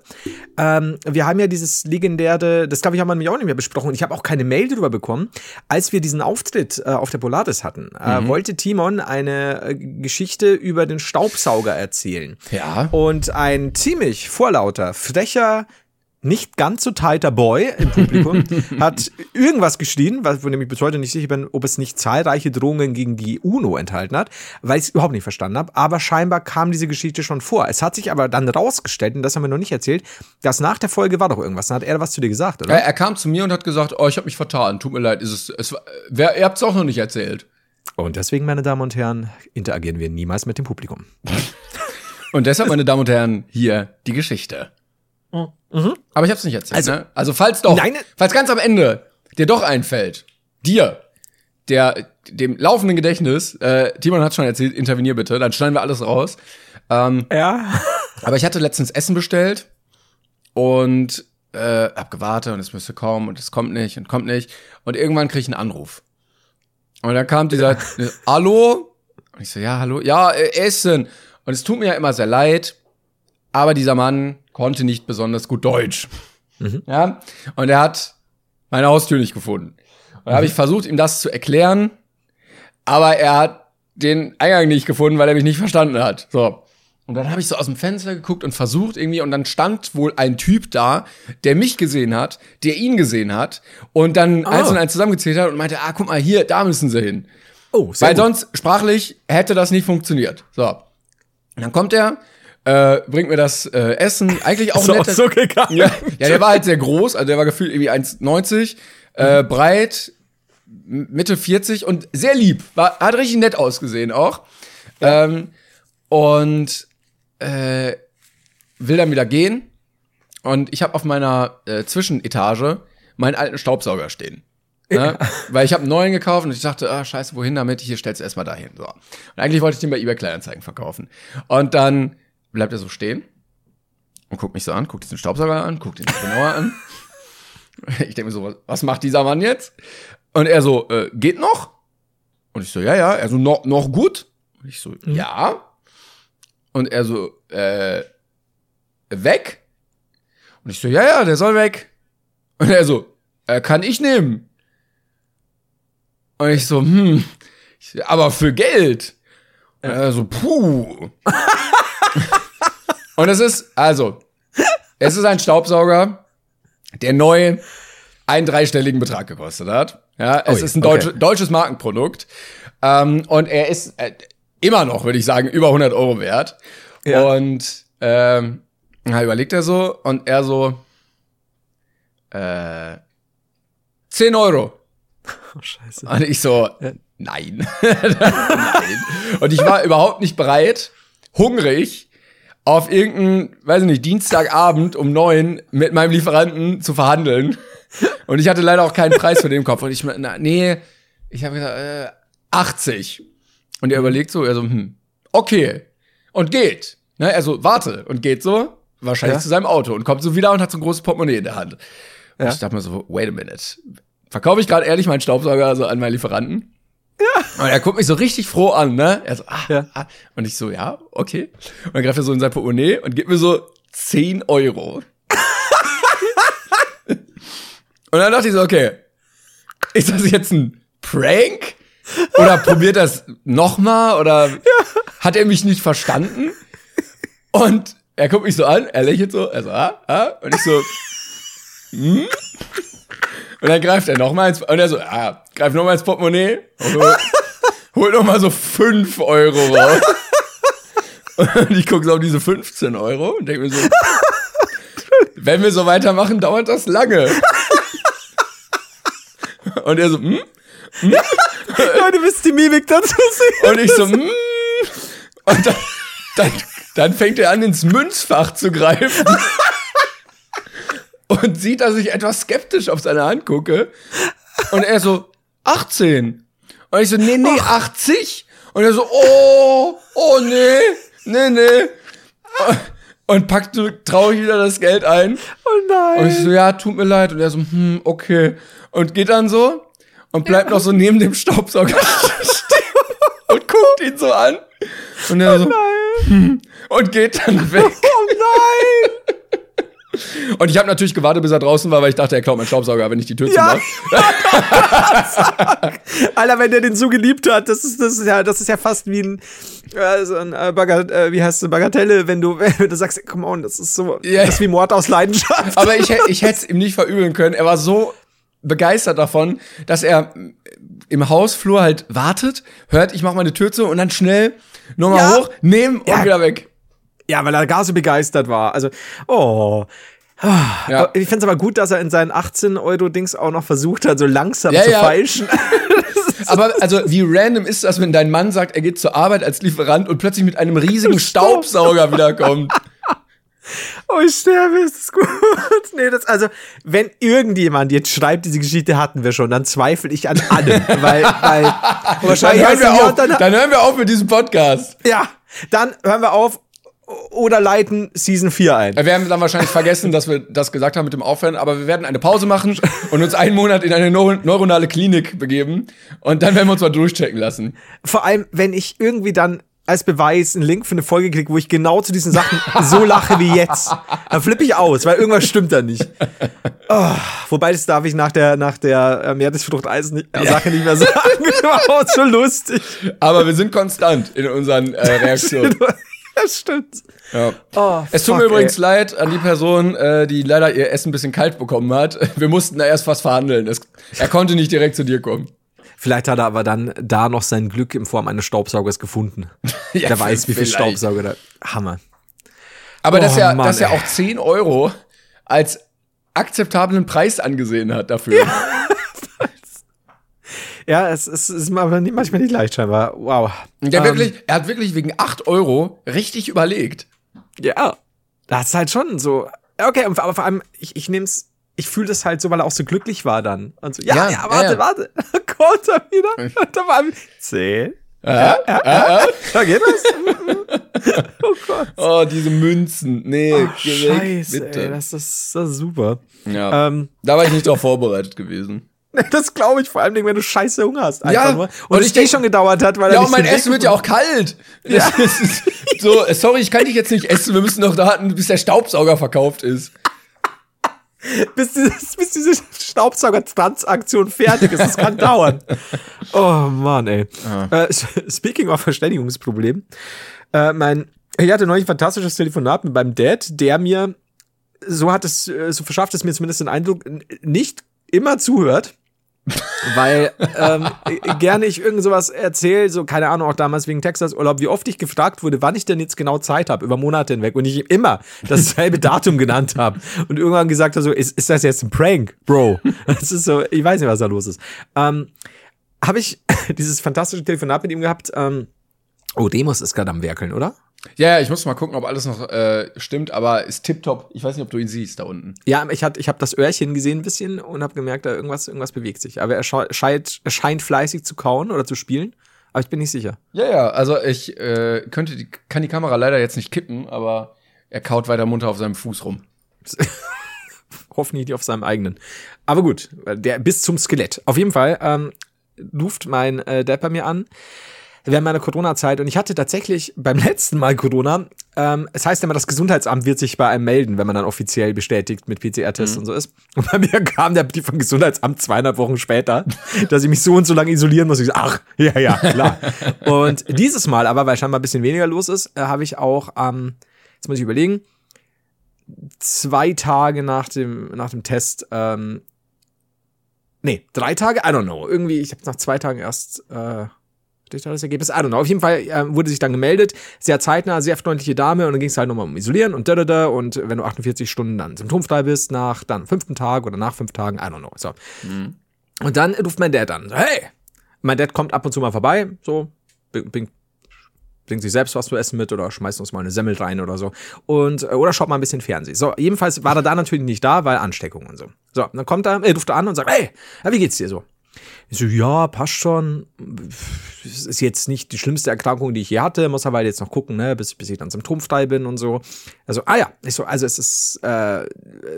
Ähm, wir haben ja dieses legendäre, das glaube ich, haben wir nämlich auch nicht mehr besprochen und ich habe auch keine Mail darüber bekommen. Als wir diesen Auftritt äh, auf der Polaris hatten, äh, wollte Timon eine äh, Geschichte über den Staubsauger erzählen. Ja. Und ein ziemlich vorlauter, frecher, nicht ganz so tighter Boy im Publikum [LAUGHS] hat irgendwas geschrien, was wo nämlich bis heute nicht sicher bin, ob es nicht zahlreiche Drohungen gegen die UNO enthalten hat, weil ich es überhaupt nicht verstanden habe. Aber scheinbar kam diese Geschichte schon vor. Es hat sich aber dann rausgestellt, und das haben wir noch nicht erzählt, dass nach der Folge war doch irgendwas. Dann hat er was zu dir gesagt, oder? Er, er kam zu mir und hat gesagt, oh, ich habe mich vertan. Tut mir leid, ist es, es war- wer, ihr habt es auch noch nicht erzählt. Und deswegen, meine Damen und Herren, interagieren wir niemals mit dem Publikum. [LAUGHS] Und deshalb, meine Damen und Herren, hier die Geschichte. Aber ich habe es nicht erzählt. Also- ne? also falls doch, Nein. falls ganz am Ende dir doch einfällt, dir, der dem laufenden Gedächtnis, äh, Timon hat schon erzählt, intervenier bitte, dann schneiden wir alles raus. Ähm, Ja. [LAUGHS] Aber ich hatte letztens Essen bestellt und äh, hab gewartet und es müsste kommen und es kommt nicht und kommt nicht. Und irgendwann krieg ich einen Anruf. Und dann kam dieser, [LAUGHS] Hallo? Und ich so, ja, hallo? Ja, äh, Essen. Und es tut mir ja immer sehr leid, aber dieser Mann konnte nicht besonders gut Deutsch. Ja, und er hat meine Haustür nicht gefunden. Und da habe ich versucht, ihm das zu erklären, aber er hat den Eingang nicht gefunden, weil er mich nicht verstanden hat. So. Und dann habe ich so aus dem Fenster geguckt und versucht irgendwie, und dann stand wohl ein Typ da, der mich gesehen hat, der ihn gesehen hat, und dann eins und eins zusammengezählt hat und meinte, ah, guck mal, hier, da müssen sie hin. Oh, Weil gut. sonst sprachlich hätte das nicht funktioniert. So. Und dann kommt er, äh, bringt mir das äh, Essen, eigentlich auch nett. so gegangen. Ja, ja, der war halt sehr groß, also der war gefühlt irgendwie 1,90, äh, breit, m- Mitte 40 und sehr lieb. War, hat richtig nett ausgesehen auch. Ähm, und äh, will dann wieder gehen. Und ich habe auf meiner äh, Zwischenetage meinen alten Staubsauger stehen. Ne? Weil ich habe einen neuen gekauft und ich dachte, ah, scheiße, wohin damit? Hier stellst du erstmal dahin. So. Und eigentlich wollte ich den bei eBay Kleinanzeigen verkaufen. Und dann bleibt er so stehen und guckt mich so an, guckt diesen Staubsauger an, guckt ihn genauer an. [LAUGHS] Ich denke mir so, was, was macht dieser Mann jetzt? Und er so, äh, geht noch? Und ich so, ja, ja. Er so, noch, noch gut? Und ich so, ja. Und er so, äh, weg? Und ich so, ja, ja, der soll weg. Und er so, äh, kann ich nehmen? Und ich so, hm, Ich so, aber für Geld. Und er so, puh. [LAUGHS] und es ist, also, es ist ein Staubsauger, der neu einen dreistelligen Betrag gekostet hat. Ja, es Ui, ist ein okay. deutsche, deutsches Markenprodukt. Ähm, und er ist äh, immer noch, würde ich sagen, über 100 Euro wert. Ja. Und ähm, na, überlegt er so und er so, äh, 10 Euro. Oh, scheiße. Und ich so, Ja. nein. [LAUGHS] nein. Und ich war überhaupt nicht bereit, hungrig, auf irgendeinen, weiß ich nicht, Dienstagabend um neun mit meinem Lieferanten zu verhandeln. Und ich hatte leider auch keinen Preis für den Kopf. Und ich, na, nee, ich habe gesagt, äh, 80. Und er überlegt so, er so, hm, okay. Und geht. Ne, er so, warte. Und geht so, wahrscheinlich Ja. zu seinem Auto. Und kommt so wieder und hat so ein großes Portemonnaie in der Hand. Und Ja. ich dachte mir so, wait a minute. Verkaufe ich gerade ehrlich meinen Staubsauger also an meinen Lieferanten? Ja. Und er guckt mich so richtig froh an, ne? Er so, ah, Ja. ah. Und ich so, ja, okay. Und dann greift er so in sein Portemonnaie und gibt mir so 10 Euro. [LAUGHS] und dann dachte ich so, okay, ist das jetzt ein Prank? Oder probiert das nochmal? Oder hat er mich nicht verstanden? Und er guckt mich so an, er lächelt so, er so, ah, ah, und ich so, hm? Und dann greift er nochmal ins, und er so, ah, greift nochmal ins Portemonnaie, holt, holt nochmal so 5 Euro raus. Und ich gucke so auf diese 15 Euro und denke mir so, wenn wir so weitermachen, dauert das lange. Und er so, hm? Leute, wisst die Mimik dazu sehen. Und ich so, mm. Und dann, dann, dann fängt er an, ins Münzfach zu greifen. Und sieht, dass ich etwas skeptisch auf seine Hand gucke. Und er so, 18. Und ich so, nee, nee, 80. Und er so, oh, oh, nee, nee, nee. Und packt so traurig wieder das Geld ein. Oh Und ich nein. so, ja, tut mir leid. Und er so, hm, okay. Und geht dann so und bleibt noch so neben dem Staubsauger [LAUGHS] stehen und guckt ihn so an. Und er so, hm, und geht dann [LAUGHS] weg. Oh nein. Und ich habe natürlich gewartet, bis er draußen war, weil ich dachte, er klaut meinen Staubsauger, wenn ich die Tür Ja. zumache. [LAUGHS] Alter, wenn der den so geliebt hat, das ist, das ist ja, das ist ja fast wie ein, äh, so ein äh, Bagat äh, wie heißt es, Bagatelle, wenn du, [LAUGHS] wenn du sagst, come on, das ist so, Ja. das ist wie Mord aus Leidenschaft. Aber ich, ich hätte es ihm nicht verübeln können. Er war so begeistert davon, dass er im Hausflur halt wartet, hört, ich mache meine Tür zu und dann schnell nochmal Ja. hoch, nehmen und Ja. wieder weg. Ja, weil er gar so begeistert war. Also, oh. Ja. Ich finde es aber gut, dass er in seinen 18-Euro-Dings auch noch versucht hat, so langsam Ja, zu ja. feilschen. [LAUGHS] Aber also, wie random ist das, wenn dein Mann sagt, er geht zur Arbeit als Lieferant und plötzlich mit einem riesigen [LAUGHS] Staubsauger wiederkommt? [LAUGHS] oh, ich sterbe, ist das gut. nee, das, also, wenn irgendjemand jetzt schreibt, diese Geschichte hatten wir schon, dann zweifle ich an allem. weil, weil, Dann wahrscheinlich hören, heißt wir auf, dann, dann hören wir auf mit diesem Podcast. ja, dann hören wir auf oder leiten Season 4 ein. Wir haben dann wahrscheinlich vergessen, dass wir das gesagt haben mit dem Aufhören, aber wir werden eine Pause machen und uns einen Monat in eine neu neuronale Klinik begeben und dann werden wir uns mal durchchecken lassen. Vor allem, wenn ich irgendwie dann als Beweis einen Link für eine Folge kriege, wo ich genau zu diesen Sachen so lache wie jetzt, dann flippe ich aus, weil irgendwas stimmt da nicht. Oh, wobei, das darf ich nach der, nach der äh, Meeresfrucht-Eis nicht, äh, Sache nicht mehr sagen. [LAUGHS] oh, ist schon lustig. Aber wir sind konstant in unseren äh, [LAUGHS] Reaktionen. Das stimmt. Ja. Oh, Es tut fuck, mir übrigens ey. leid an die Person, äh, die leider ihr Essen ein bisschen kalt bekommen hat. [LAUGHS] Wir mussten da erst was verhandeln. Es, er konnte nicht direkt zu dir kommen. Vielleicht hat er aber dann da noch sein Glück in Form eines Staubsaugers gefunden. [LAUGHS] Ja, Der weiß, wie viel vielleicht. Staubsauger da. Hammer. Aber dass Oh, er, Mann, dass er auch 10 Euro als akzeptablen Preis angesehen hat dafür. Ja, es, es ist manchmal nicht leicht scheinbar. Wow. Der Ähm, wirklich, er hat wirklich wegen 8 Euro richtig überlegt. Ja. Das ist halt schon so. Ja, Okay, aber vor allem, ich, ich nehme es, ich fühle das halt so, weil er auch so glücklich war dann. Und so, ja, Ja, ja, warte, ja, ja. warte. [LAUGHS] Kommt er wieder? Und da war zehn. Ja, ja, ja. Da geht das. [LAUGHS] oh Gott. Oh, diese Münzen. Nee, Oh, Scheiße, bitte. ey, das ist, das ist super. ja. Ähm, da war ich nicht darauf vorbereitet gewesen. [LAUGHS] das glaube ich vor allem, wenn du scheiße Hunger hast. Ja, Einfach nur. Und, und es ich denk- schon gedauert hat, weil Ja, und mein Essen wird ja auch kalt. [LAUGHS] Ja. So, sorry, ich kann dich jetzt nicht essen. Wir müssen noch warten, bis der Staubsauger verkauft ist. [LAUGHS] bis, dieses, bis diese Staubsauger-Transaktion fertig ist. Das kann dauern. Oh Mann, ey. Äh, speaking of Verständigungsproblem. Äh, mein, ich hatte neulich ein fantastisches Telefonat mit meinem Dad, der mir, so hat es, äh, so verschafft es mir zumindest den Eindruck, nicht immer zuhört. Weil ähm, [LAUGHS] gerne ich irgend sowas erzähle, so keine Ahnung, auch damals wegen Texas-Urlaub, wie oft ich gefragt wurde, wann ich denn jetzt genau Zeit habe, über Monate hinweg und ich immer dasselbe [LAUGHS] Datum genannt habe und irgendwann gesagt habe, so, ist, ist das jetzt ein Prank, Bro? [LAUGHS] Das ist so, ich weiß nicht, was da los ist. Ähm, habe ich dieses fantastische Telefonat mit ihm gehabt, ähm, oh, Demos ist gerade am Werkeln, oder? Ja, ich muss mal gucken, ob alles noch äh, stimmt, aber ist tipptopp. Ich weiß nicht, ob du ihn siehst da unten. Ja, ich, hat, ich habe das Öhrchen gesehen ein bisschen und habe gemerkt, da irgendwas, irgendwas bewegt sich. Aber er scheint, er scheint fleißig zu kauen oder zu spielen, aber ich bin nicht sicher. Ja, ja, also ich äh, könnte die, kann die Kamera leider jetzt nicht kippen, aber er kaut weiter munter auf seinem Fuß rum. [LAUGHS] Hoffentlich nicht auf seinem eigenen. Aber gut, der bis zum Skelett. Auf jeden Fall ähm, ruft mein äh, Dad bei mir an während meiner Corona-Zeit und ich hatte tatsächlich beim [LAUGHS] letzten Mal Corona, ähm, es heißt immer, das Gesundheitsamt wird sich bei einem melden, wenn man dann offiziell bestätigt mit PCR-Tests und so ist. Und bei mir [LAUGHS] kam der Brief vom Gesundheitsamt zweieinhalb Wochen später, [LAUGHS] dass ich mich so und so lange isolieren muss. Ich so, ach, ja, ja, klar. und dieses Mal aber, weil scheinbar ein bisschen weniger los ist, äh, habe ich auch, ähm, jetzt muss ich überlegen, zwei Tage nach dem, nach dem Test, ähm, nee, drei Tage, I don't know. Irgendwie, ich habe nach zwei Tagen erst, äh, steht da das Ergebnis? I don't know. Auf jeden Fall ähm, wurde sich dann gemeldet, sehr zeitnah, sehr freundliche Dame und dann ging es halt nochmal um Isolieren und da, da, da und wenn du 48 Stunden dann symptomfrei bist, nach dann fünften Tag oder nach fünf Tagen, I don't know. So. Und dann ruft mein Dad an, so, hey, mein Dad kommt ab und zu mal vorbei, so, bringt, bringt bringt sich selbst was zu essen mit oder schmeißt uns mal eine Semmel rein oder so. Und, äh, oder schaut mal ein bisschen Fernsehen. So, jedenfalls war er da natürlich nicht da, weil Ansteckung und so. So, dann kommt er, er ruft er an und sagt, hey, ja, wie geht's dir so? Ich so, ja, passt schon. Es ist jetzt nicht die schlimmste Erkrankung, die ich je hatte. Muss aber jetzt noch gucken, ne, bis, bis ich dann symptomfrei bin und so. Also, ah ja, ich so, also es ist, äh,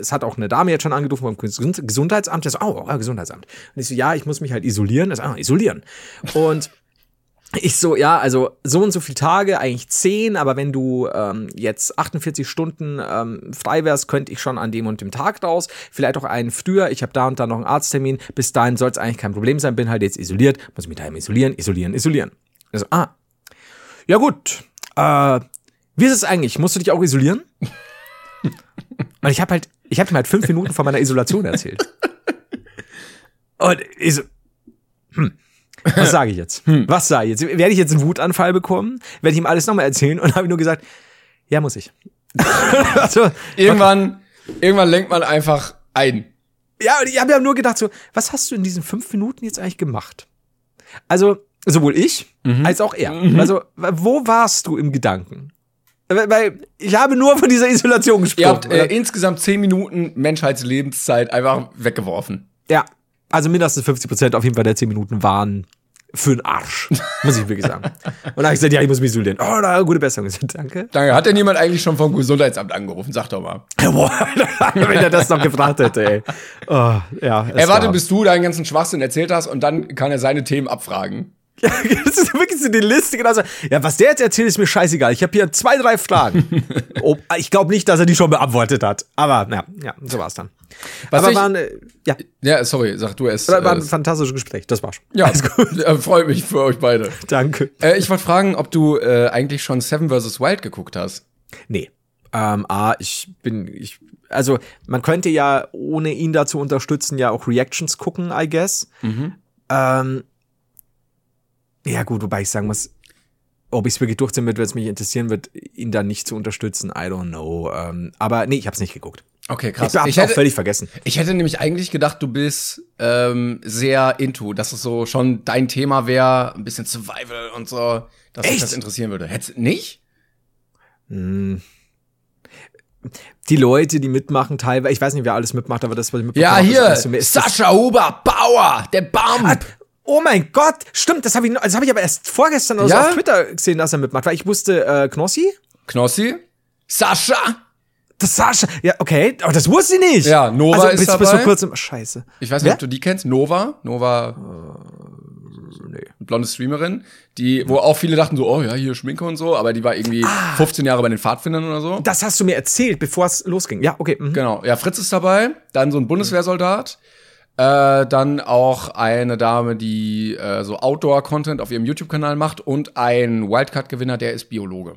es hat auch eine Dame jetzt schon angerufen vom Gesund- Gesundheitsamt. Der so, oh, oh, Gesundheitsamt. Und ich so, ja, ich muss mich halt isolieren. Das ah, isolieren. Und ich so, ja, also so und so viele Tage, eigentlich zehn, aber wenn du ähm, jetzt 48 Stunden ähm, frei wärst, könnte ich schon an dem und dem Tag raus. Vielleicht auch einen früher. Ich habe da und da noch einen Arzttermin. Bis dahin soll es eigentlich kein Problem sein. Bin halt jetzt isoliert, muss mich daheim isolieren, isolieren, isolieren. Also, ah, ja gut. Äh, wie ist es eigentlich? Musst du dich auch isolieren? [LAUGHS] und ich habe halt, ich habe ihm halt fünf Minuten von meiner Isolation erzählt. [LAUGHS] Und ich so, hm. Was sage ich jetzt? Was sage ich jetzt? Werde ich jetzt einen Wutanfall bekommen? Werde ich ihm alles nochmal erzählen? Und [LAUGHS] habe ich nur gesagt, ja, muss ich. [LAUGHS] also, Irgendwann, irgendwann lenkt man einfach ein. ja, und ich habe ja nur gedacht, so, was hast du in diesen fünf Minuten jetzt eigentlich gemacht? Also, sowohl ich als auch er. Also, wo warst du im Gedanken? Weil weil ich habe nur von dieser Isolation gesprochen. Ihr habt äh, insgesamt zehn Minuten Menschheitslebenszeit einfach weggeworfen. ja, also mindestens 50 Prozent auf jeden Fall der zehn Minuten waren für den Arsch, [LAUGHS] muss ich wirklich sagen. Und dann habe ich gesagt, ja, ich muss mich isolieren. Oh, na, gute Besserung. Ich danke. Danke. Hat denn jemand eigentlich schon vom Gesundheitsamt angerufen? Sag doch mal. [LAUGHS] Boah, wenn er das noch gefragt hätte, ey. Oh, ja, Er warte, war- bis du deinen ganzen Schwachsinn erzählt hast und dann kann er seine Themen abfragen. Ja, [LAUGHS] das ist wirklich so die Liste. Genau so. Ja, was der jetzt erzählt, ist mir scheißegal. Ich habe hier zwei, drei Fragen. [LAUGHS] oh, ich glaube nicht, dass er die schon beantwortet hat. Aber ja, ja so war's dann. Was Aber ich- waren, äh, ja, Ja, sorry, sag du es. war ein Äh, fantastisches Gespräch. Das war's. ja, Alles gut. [LAUGHS] äh, freut mich für euch beide. Danke. Äh, ich wollte fragen, ob du äh, eigentlich schon Seven vs. Wild geguckt hast. Nee. Ähm, A, ich bin, ich, also man könnte ja, ohne ihn da zu unterstützen, ja auch Reactions gucken, I guess. Ähm, ja gut, wobei ich sagen muss, ob ich es wirklich durchziehen wird, wenn es mich interessieren wird, ihn dann nicht zu unterstützen, I don't know. Ähm, aber nee, ich habe es nicht geguckt. Okay, Ich krass. hab's Ich auch hätte, völlig vergessen. ich hätte nämlich eigentlich gedacht, du bist ähm, sehr into, dass es so schon dein Thema wäre, ein bisschen Survival und so, dass Echt? das interessieren würde. Hättest nicht? Hm. Die Leute, die mitmachen, teilweise, ich weiß nicht, wer alles mitmacht, aber das, was ich mitbekommen Ja, hier, Sascha Huber Bauer, der Bump. Oh mein Gott, stimmt, das habe ich, das habe ich aber erst vorgestern oder Ja? so auf Twitter gesehen, dass er mitmacht, weil ich wusste, äh, Knossi, Knossi, Sascha. das Sascha, ja, okay, aber das wusste ich nicht. Ja, Nova also, ist bis, bis vor dabei. kurzem, scheiße. Ich weiß nicht, Wer? ob du die kennst. Nova, Nova, Nee. blonde Streamerin, die, wo auch viele dachten so, oh ja, hier Schminke und so, aber die war irgendwie 15 Jahre bei den Pfadfindern oder so. Das hast du mir erzählt, bevor es losging. Ja, okay. Mhm. Genau, ja, Fritz ist dabei, dann so ein Bundeswehrsoldat, äh, dann auch eine Dame, die äh, so Outdoor-Content auf ihrem YouTube-Kanal macht und ein Wildcard-Gewinner, der ist Biologe.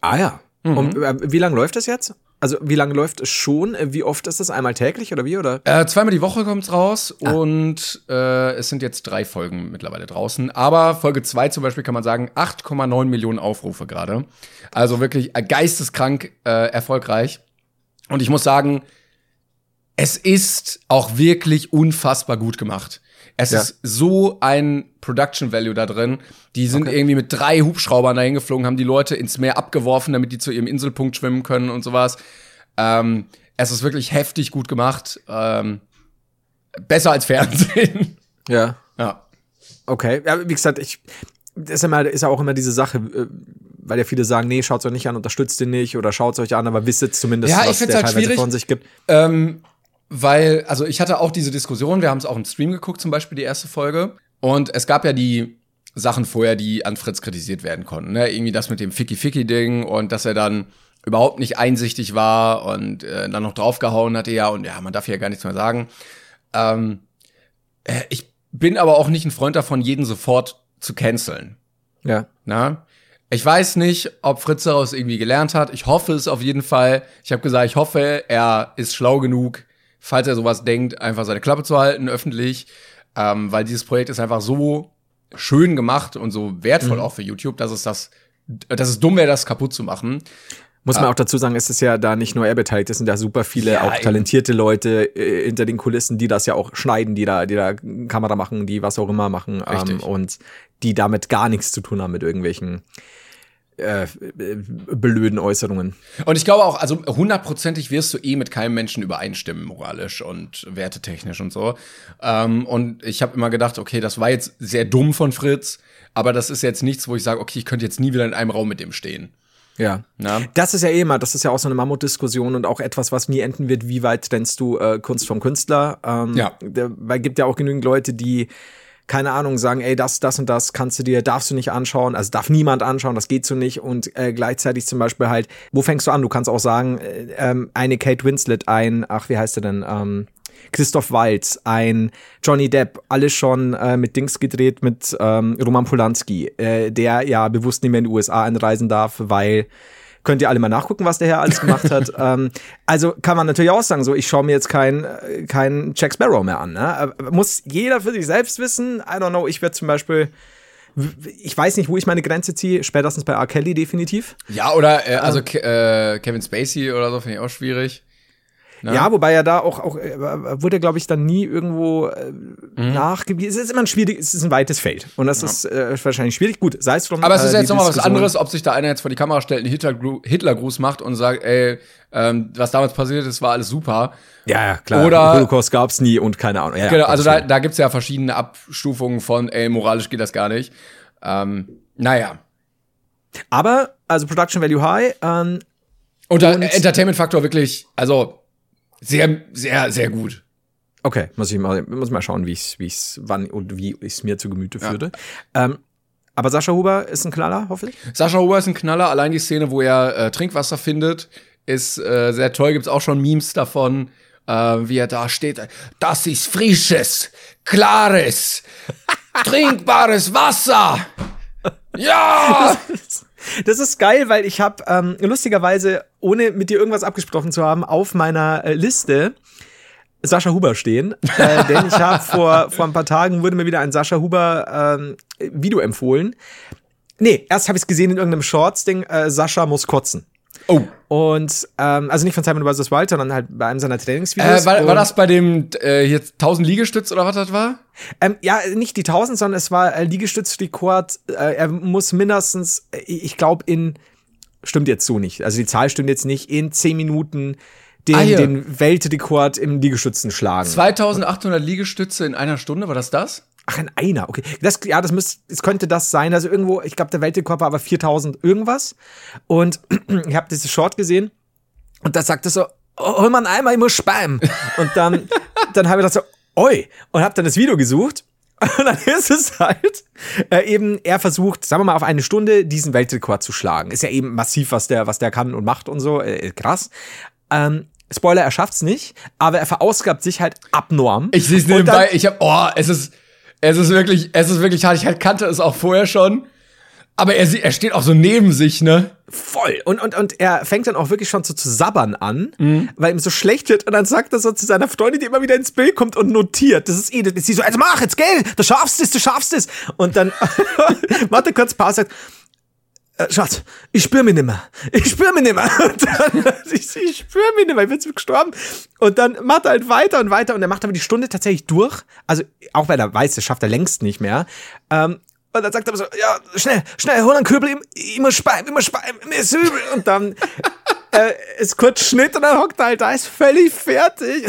Ah ja. Und äh, wie lange läuft das jetzt? Also wie lange läuft es schon? Äh, Wie oft ist das? Einmal täglich oder wie? Oder? Äh, zweimal die Woche kommt's raus und äh, es sind jetzt drei Folgen mittlerweile draußen. Aber Folge zwei zum Beispiel kann man sagen, 8,9 Millionen Aufrufe gerade. Also wirklich äh, geisteskrank äh, erfolgreich. Und ich muss sagen, es ist auch wirklich unfassbar gut gemacht. Es Ja. ist so ein Production Value da drin. Die sind irgendwie mit drei Hubschraubern dahin geflogen, haben die Leute ins Meer abgeworfen, damit die zu ihrem Inselpunkt schwimmen können und sowas. Ähm, es ist wirklich heftig gut gemacht. Ähm, besser als Fernsehen. Ja. ja. Okay. Ja, wie gesagt, ich das ist, immer, ist ja auch immer diese Sache, äh, weil ja viele sagen, nee, schaut's euch nicht an, unterstützt den nicht oder schaut's euch an, aber wisst zumindest, Ja, was der halt teilweise schwierig. von sich gibt. Ähm, weil, also ich hatte auch diese Diskussion, wir haben es auch im Stream geguckt, zum Beispiel die erste Folge. Und es gab ja die Sachen vorher, die an Fritz kritisiert werden konnten. Ne? Irgendwie das mit dem Ficky-Ficky-Ding und dass er dann überhaupt nicht einsichtig war und äh, dann noch draufgehauen hatte, ja, und ja, man darf ja gar nichts mehr sagen. Ähm, äh, ich bin aber auch nicht ein Freund davon, jeden sofort zu canceln. Ja. Na? Ich weiß nicht, ob Fritz daraus irgendwie gelernt hat. Ich hoffe es auf jeden Fall. Ich habe gesagt, ich hoffe, er ist schlau genug, falls er sowas denkt, einfach seine Klappe zu halten, öffentlich. Ähm, weil dieses Projekt ist einfach so schön gemacht und so wertvoll auch für YouTube, dass es das, dass es dumm wäre, das kaputt zu machen. Muss man auch dazu sagen, es ist ja da nicht nur er beteiligt, es sind da super viele Ja, auch eben. talentierte Leute äh, hinter den Kulissen, die das ja auch schneiden, die da, die da Kamera machen, die was auch immer machen ähm, und die damit gar nichts zu tun haben mit irgendwelchen äh, blöden Äußerungen. Und ich glaube auch, also hundertprozentig wirst du eh mit keinem Menschen übereinstimmen, moralisch und wertetechnisch und so. Ähm, und ich habe immer gedacht, okay, das war jetzt sehr dumm von Fritz, aber das ist jetzt nichts, wo ich sage, okay, ich könnte jetzt nie wieder in einem Raum mit dem stehen. Ja. Na? Das ist ja eh immer, das ist ja auch so eine Mammutdiskussion und auch etwas, was nie enden wird, wie weit trennst du äh, Kunst vom Künstler? Ähm, Ja. Weil gibt ja auch genügend Leute, die keine Ahnung, sagen, ey, das, das und das kannst du dir, darfst du nicht anschauen, also darf niemand anschauen, das geht so nicht und äh, gleichzeitig zum Beispiel halt, wo fängst du an? Du kannst auch sagen, äh, ähm, eine Kate Winslet, ein, ach, wie heißt er denn, ähm, Christoph Waltz, ein Johnny Depp, alles schon äh, mit Dings gedreht, mit ähm, Roman Polanski, äh, der ja bewusst nicht mehr in die USA einreisen darf, weil könnt ihr alle mal nachgucken, was der Herr alles gemacht hat. [LAUGHS] ähm, also kann man natürlich auch sagen, so ich schaue mir jetzt kein äh, kein Jack Sparrow mehr an. Ne? Äh, Muss jeder für sich selbst wissen. I don't know. Ich werde zum Beispiel ich weiß nicht, wo ich meine Grenze ziehe, spätestens bei R. Kelly definitiv. Ja, oder äh, also Ke äh, Kevin Spacey oder so finde ich auch schwierig. Ne? Ja, wobei er da auch, auch äh, wurde, glaube ich, dann nie irgendwo äh, Mhm. nachgewiesen. Es ist immer ein schwierig, es ist ein weites Feld. Und das ist äh, wahrscheinlich schwierig. Gut, sei es drum. Aber es ist äh, jetzt die noch mal was anderes, ob sich da einer jetzt vor die Kamera stellt, einen Hitlergru- Hitlergruß macht und sagt, ey, ähm, was damals passiert ist, war alles super. Ja, ja, klar. Oder- Holocaust gab's nie und keine Ahnung. Ja, ja, Genau, also da, da gibt's ja verschiedene Abstufungen von, ey, moralisch geht das gar nicht. Ähm, naja. Aber, also Production Value High, ähm, Und Und- Entertainment-Faktor wirklich, also sehr, sehr, sehr gut. Okay, muss ich mal, muss mal schauen, wie ich wie ich's, wann und wie ich es mir zu Gemüte führe. Ähm, aber Sascha Huber ist ein Knaller, hoffentlich. Sascha Huber ist ein Knaller. Allein die Szene, wo er äh, Trinkwasser findet, ist äh, sehr toll. Gibt's auch schon Memes davon, äh, wie er da steht. Das ist frisches, klares, [LAUGHS] trinkbares Wasser. Ja! [LAUGHS] Das ist geil, weil ich habe ähm, lustigerweise, ohne mit dir irgendwas abgesprochen zu haben, auf meiner äh, Liste Sascha Huber stehen. Äh, [LAUGHS] denn ich habe vor, vor ein paar Tagen wurde mir wieder ein Sascha Huber ähm, Video empfohlen. Nee, erst habe ich es gesehen in irgendeinem Shorts-Ding, äh, Sascha muss kotzen. Oh, Und ähm, also nicht von Simon vs. Wild, sondern halt bei einem seiner Trainingsvideos. äh, war, war das bei dem äh, hier 1000 Liegestütz oder was das war? Ähm, ja, nicht die 1000, sondern es war äh, Liegestützrekord. Äh, er muss mindestens, äh, ich glaube, in, stimmt jetzt so nicht, also die Zahl stimmt jetzt nicht, in 10 Minuten den, Ah, den Weltrekord im Liegestützen schlagen. 2800 Liegestütze in einer Stunde, war das das? Ach, in einer, okay. Das, ja, das müsste, es könnte das sein. Also irgendwo, ich glaube, der Weltrekord war aber 4000 irgendwas. Und [CLEARS THROAT] ich habe dieses Short gesehen und da sagte so, oh, hol mal einen Eimer, ich muss spammen. Und dann, dann habe ich gedacht so, oi. Und habe dann das Video gesucht [LAUGHS] Und dann ist es halt äh, eben, er versucht, sagen wir mal, auf eine Stunde diesen Weltrekord zu schlagen. Ist ja eben massiv, was der, was der kann und macht und so. Äh, krass. Ähm, Spoiler, er schafft's nicht, aber er verausgabt sich halt abnorm. Ich sehe es nebenbei, ich hab, oh, es ist, es ist wirklich, es ist wirklich hart. Ich halt kannte es auch vorher schon. Aber er, er steht auch so neben sich, ne? Voll. Und, und, und er fängt dann auch wirklich schon so zu sabbern an, mhm. weil ihm so schlecht wird. Und dann sagt er so zu seiner Freundin, die immer wieder ins Bild kommt und notiert. Das ist das ist sie so, also mach jetzt, gell? Du schaffst es, du schaffst es. Und dann [LAUGHS] macht er kurz Pause sagt, äh, Schatz, ich spür mich nimmer. Ich spür mich nimmer. [LAUGHS] Und dann, [LAUGHS] ich, ich spür mich nimmer, ich bin gestorben. Und dann macht er halt weiter und weiter und er macht aber die Stunde tatsächlich durch. Also, auch weil er weiß, das schafft er längst nicht mehr. Ähm, und dann sagt er so, ja, schnell, schnell, hol einen Kübel, speien, ich muss speien, mir ist übel. Und dann [LAUGHS] äh, ist kurz Schnitt und dann hockt er halt da, ist völlig fertig.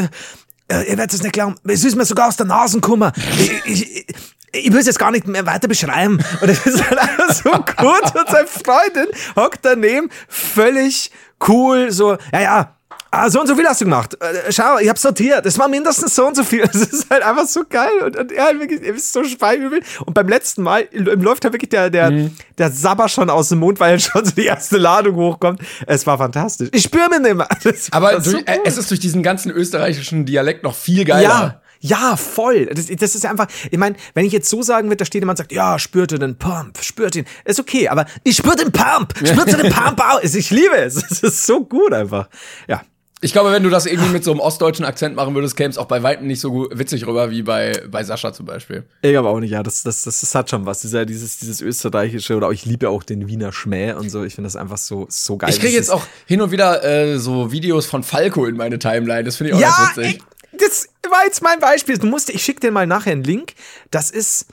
Äh, ihr werdet es nicht glauben, es ist mir sogar aus der Nase gekommen. Ich, ich, ich, ich will es jetzt gar nicht mehr weiter beschreiben. Und das ist halt einfach so gut. Und seine Freundin hockt daneben, völlig cool, so, ja, ja, ah, so und so viel hast du gemacht. Äh, schau, ich habe sortiert. Es war mindestens so und so viel. [LAUGHS] Das ist halt einfach so geil. Und, und er halt wirklich, er ist so speiübel. Und beim letzten Mal läuft halt wirklich der, der, mhm. der Sabber schon aus dem Mund, weil [LAUGHS] schon so die erste Ladung hochkommt. Es war fantastisch. Ich spüre mir nicht mehr. [LAUGHS] Aber durch, so äh, es ist durch diesen ganzen österreichischen Dialekt noch viel geiler. Ja. Ja, voll. Das, das ist einfach, ich meine, wenn ich jetzt so sagen würde, da steht jemand und sagt, ja, spürte den Pump, spürt ihn. Ist okay, aber ich spüre den Pump, spürte den Pump aus. Ich liebe es. Es ist so gut einfach. Ja, ich glaube, wenn du das irgendwie mit so einem ostdeutschen Akzent machen würdest, käme es auch bei Weitem nicht so witzig rüber wie bei, bei Sascha zum Beispiel. Ich aber auch nicht, ja. Das, das, das, das hat schon was. Dieser, dieses, dieses österreichische oder auch ich liebe auch den Wiener Schmäh und so. Ich finde das einfach so, so geil. Ich kriege jetzt auch hin und wieder äh, so Videos von Falco in meine Timeline. Das finde ich auch ja, ganz witzig. Ich, das war jetzt mein Beispiel. Du musst, ich schicke dir mal nachher einen Link. Das ist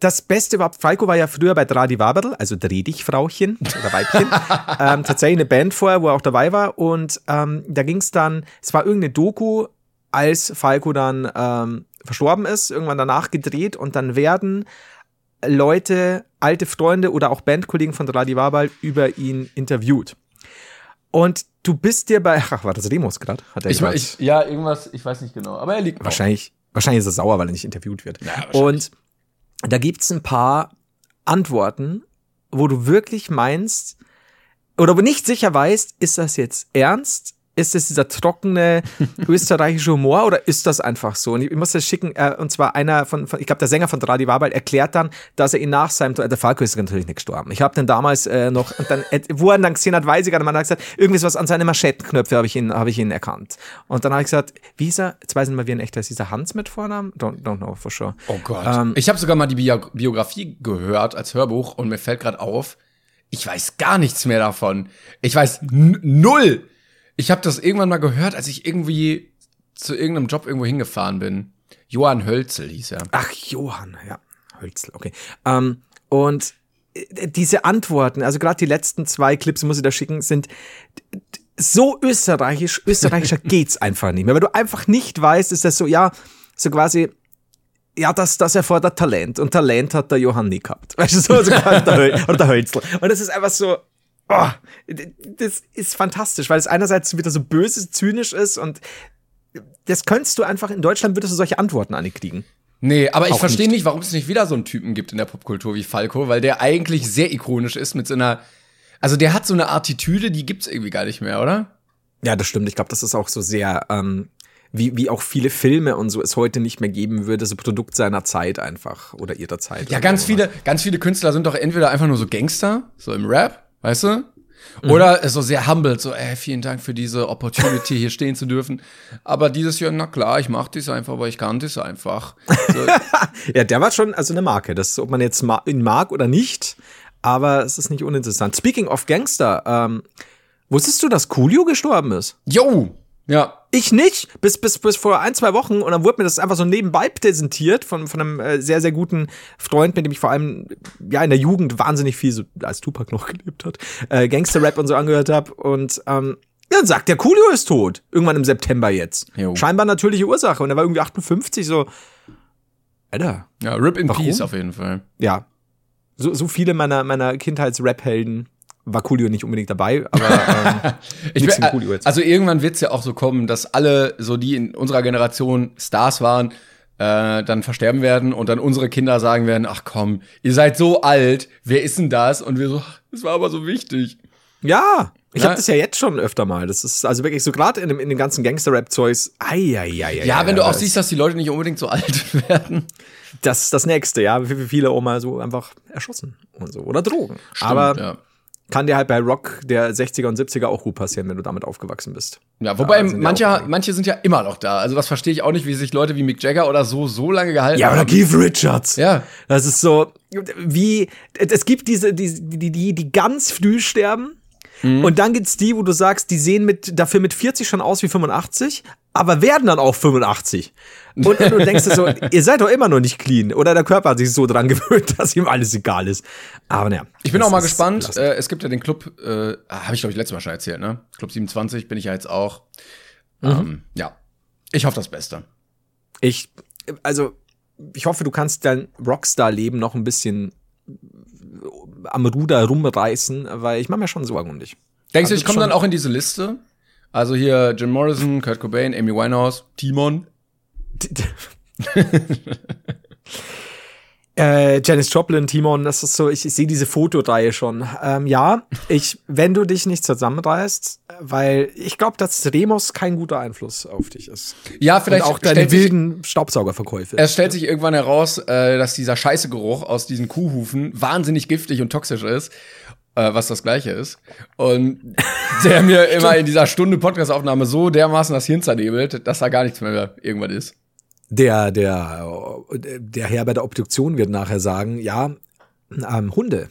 das Beste überhaupt, Falco war ja früher bei Dradi Waberl, also Dreh dich, Frauchen oder Weibchen, [LAUGHS] ähm, tatsächlich eine Band vorher, wo er auch dabei war. Und ähm, da ging es dann, es war irgendeine Doku, als Falco dann ähm, verstorben ist, irgendwann danach gedreht und dann werden Leute, alte Freunde oder auch Bandkollegen von Dradi Waberl über ihn interviewt. Und du bist dir bei, ach, war das Demos gerade? Hat er ich, ich, Ja, irgendwas, ich weiß nicht genau, aber er liegt Wahrscheinlich, wahrscheinlich ist er sauer, weil er nicht interviewt wird. Ja, und da gibt's ein paar Antworten, wo du wirklich meinst, oder wo nicht sicher weißt, ist das jetzt ernst ist es dieser trockene [LAUGHS] österreichische Humor oder ist das einfach so? Und ich, ich muss das schicken, äh, und zwar einer von, von ich glaube, der Sänger von Dradi Wabal erklärt dann, dass er ihn nach seinem, der Falco ist natürlich nicht gestorben. Ich habe den damals äh, noch, und dann, äh, wo er ihn dann gesehen hat, weiß ich gerade, man hat gesagt, irgendwie was an seinen Maschettenknöpfe habe ich ihn, habe ich ihn erkannt. Und dann habe ich gesagt, wie ist er, jetzt weiß ich nicht mal, wie ein echter ist, dieser Hans mit Vornamen? Don't, don't know for sure. Oh Gott. Ähm, ich habe sogar mal die Bio Biografie gehört als Hörbuch und mir fällt gerade auf, ich weiß gar nichts mehr davon. Ich weiß null. Ich habe das irgendwann mal gehört, als ich irgendwie zu irgendeinem Job irgendwo hingefahren bin. Johann Hölzel hieß er. Ach, Johann, ja. Hölzel, okay. Ähm, und äh, diese Antworten, also gerade die letzten zwei Clips, muss ich da schicken, sind so österreichisch, österreichischer [LAUGHS] geht's einfach nicht mehr. Weil du einfach nicht weißt, ist das so, ja, so quasi, ja, das, das erfordert Talent. Und Talent hat der Johann nie gehabt. Weißt du, so, also [LAUGHS] der, Hölzel. Und das ist einfach so, oh, das ist fantastisch, weil es einerseits wieder so böse, zynisch ist und das könntest du einfach in Deutschland würdest du solche Antworten an kriegen. Nee, aber ich verstehe nicht, warum es nicht wieder so einen Typen gibt in der Popkultur wie Falco, weil der eigentlich sehr ikonisch ist mit so einer also der hat so eine Attitüde, die gibt's irgendwie gar nicht mehr, oder? Ja, das stimmt. Ich glaube, das ist auch so sehr ähm, wie, wie auch viele Filme und so es heute nicht mehr geben würde, so Produkt seiner Zeit einfach oder ihrer Zeit. Ja, ganz so, viele, ganz viele Künstler sind doch entweder einfach nur so Gangster, so im Rap, weißt du? Mhm. Oder so sehr humbled, so, ey, vielen Dank für diese Opportunity, hier stehen zu dürfen. Aber dieses Jahr, na klar, ich mach das einfach, aber ich kann das einfach. So. [LAUGHS] ja, der war schon also eine Marke. Das, ob man jetzt ihn mag oder nicht, aber es ist nicht uninteressant. Speaking of Gangster, ähm, wusstest du, dass Coolio gestorben ist? Yo! Ja. Ich nicht, bis, bis, bis vor ein, zwei Wochen und dann wurde mir das einfach so nebenbei präsentiert von, von einem äh, sehr, sehr guten Freund, mit dem ich vor allem ja in der Jugend wahnsinnig viel, so, als Tupac noch [LAUGHS] gelebt hat, äh, Gangster-Rap und so angehört habe und ähm, ja, dann sagt der Coolio ist tot. Irgendwann im September jetzt. Jo. Scheinbar natürliche Ursache. Und er war irgendwie 58, so. Alter. Ja, Rip in warum? Peace auf jeden Fall. Ja. So, so viele meiner, meiner Kindheits-Rap-Helden war Coolio nicht unbedingt dabei, aber [LAUGHS] ähm, ich will, Coolio jetzt. Also irgendwann wird es ja auch so kommen, dass alle, so die in unserer Generation Stars waren, äh, dann versterben werden und dann unsere Kinder sagen werden, ach komm, ihr seid so alt, wer ist denn das? Und wir so, das war aber so wichtig. Ja, ich Ja. habe das ja jetzt schon öfter mal. Das ist also wirklich so gerade in, dem- in den ganzen Gangster-Rap-Zeugs. Eieiei. Ja, wenn du auch siehst, dass die Leute nicht unbedingt so alt [LAUGHS] werden. Das ist das Nächste, ja. Wie viele auch mal so einfach erschossen und so. Oder Drogen. Aber ja. Kann dir halt bei Rock der 60er und 70er auch gut passieren, wenn du damit aufgewachsen bist. Ja, wobei sind ja manche, manche sind ja immer noch da. Also das verstehe ich auch nicht, wie sich Leute wie Mick Jagger oder so so lange gehalten Ja, oder haben. Keith Richards. Ja. Das ist so, wie, es gibt diese, die, die, die, die ganz früh sterben. Und dann gibt's die, wo du sagst, die sehen mit, dafür mit 40 schon aus wie 85, aber werden dann auch 85. Und, und du [LAUGHS] denkst dir so, ihr seid doch immer noch nicht clean. Oder der Körper hat sich so dran [LAUGHS] gewöhnt, dass ihm alles egal ist. Aber naja. Ich bin auch mal gespannt. belastend. Äh, es gibt ja den Club, äh, habe ich glaube ich letztes Mal schon erzählt, ne? Club 27 bin ich ja jetzt auch. Ähm, ja. Ich hoffe das Beste. Ich, also, ich hoffe, du kannst dein Rockstar-Leben noch ein bisschen am Ruder rumreißen, weil ich mache mir schon Sorgen um dich. Denkst du, Also ich komme dann auch in diese Liste? Also hier Jim Morrison, Kurt Cobain, Amy Winehouse, Timon. [LAUGHS] [LAUGHS] Äh, Janis Joplin, Timon, das ist so, ich, ich sehe diese Fotoreihe schon. Ähm, ja, [LAUGHS] ich, wenn du dich nicht zusammenreißt, weil ich glaube, dass Remus kein guter Einfluss auf dich ist. Ja, vielleicht Und auch deine sich, wilden Staubsaugerverkäufe. es stellt sich irgendwann heraus, äh, dass dieser Scheißegeruch aus diesen Kuhhufen wahnsinnig giftig und toxisch ist. Äh, was das gleiche ist. Und [LAUGHS] der mir immer in dieser Stunde Podcastaufnahme so dermaßen das Hirn zernebelt, dass da gar nichts mehr irgendwas ist. Der, der, der Herr bei der Obduktion wird nachher sagen, ja, ähm, Hunde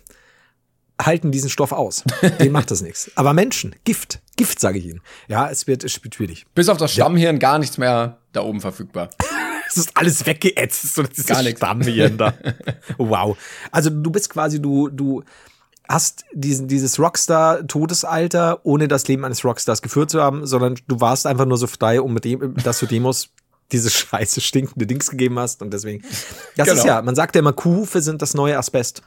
halten diesen Stoff aus. Denen macht das nichts. Aber Menschen, Gift, Gift, sage ich Ihnen. Ja, es wird, es wird schwierig. Bis auf das Stammhirn gar nichts mehr da oben verfügbar. [LAUGHS] Es ist alles weggeätzt. So, das ist Gar nichts. Stammhirn da. [LAUGHS] wow. Also du bist quasi, du, du hast diesen, dieses Rockstar-Todesalter, ohne das Leben eines Rockstars geführt zu haben, sondern du warst einfach nur so frei, um mit dem, dass du Demos diese [LAUGHS] scheiße stinkende Dings gegeben hast und deswegen. Das Genau. ist ja, man sagt ja immer, Kuhhufe sind das neue Asbest.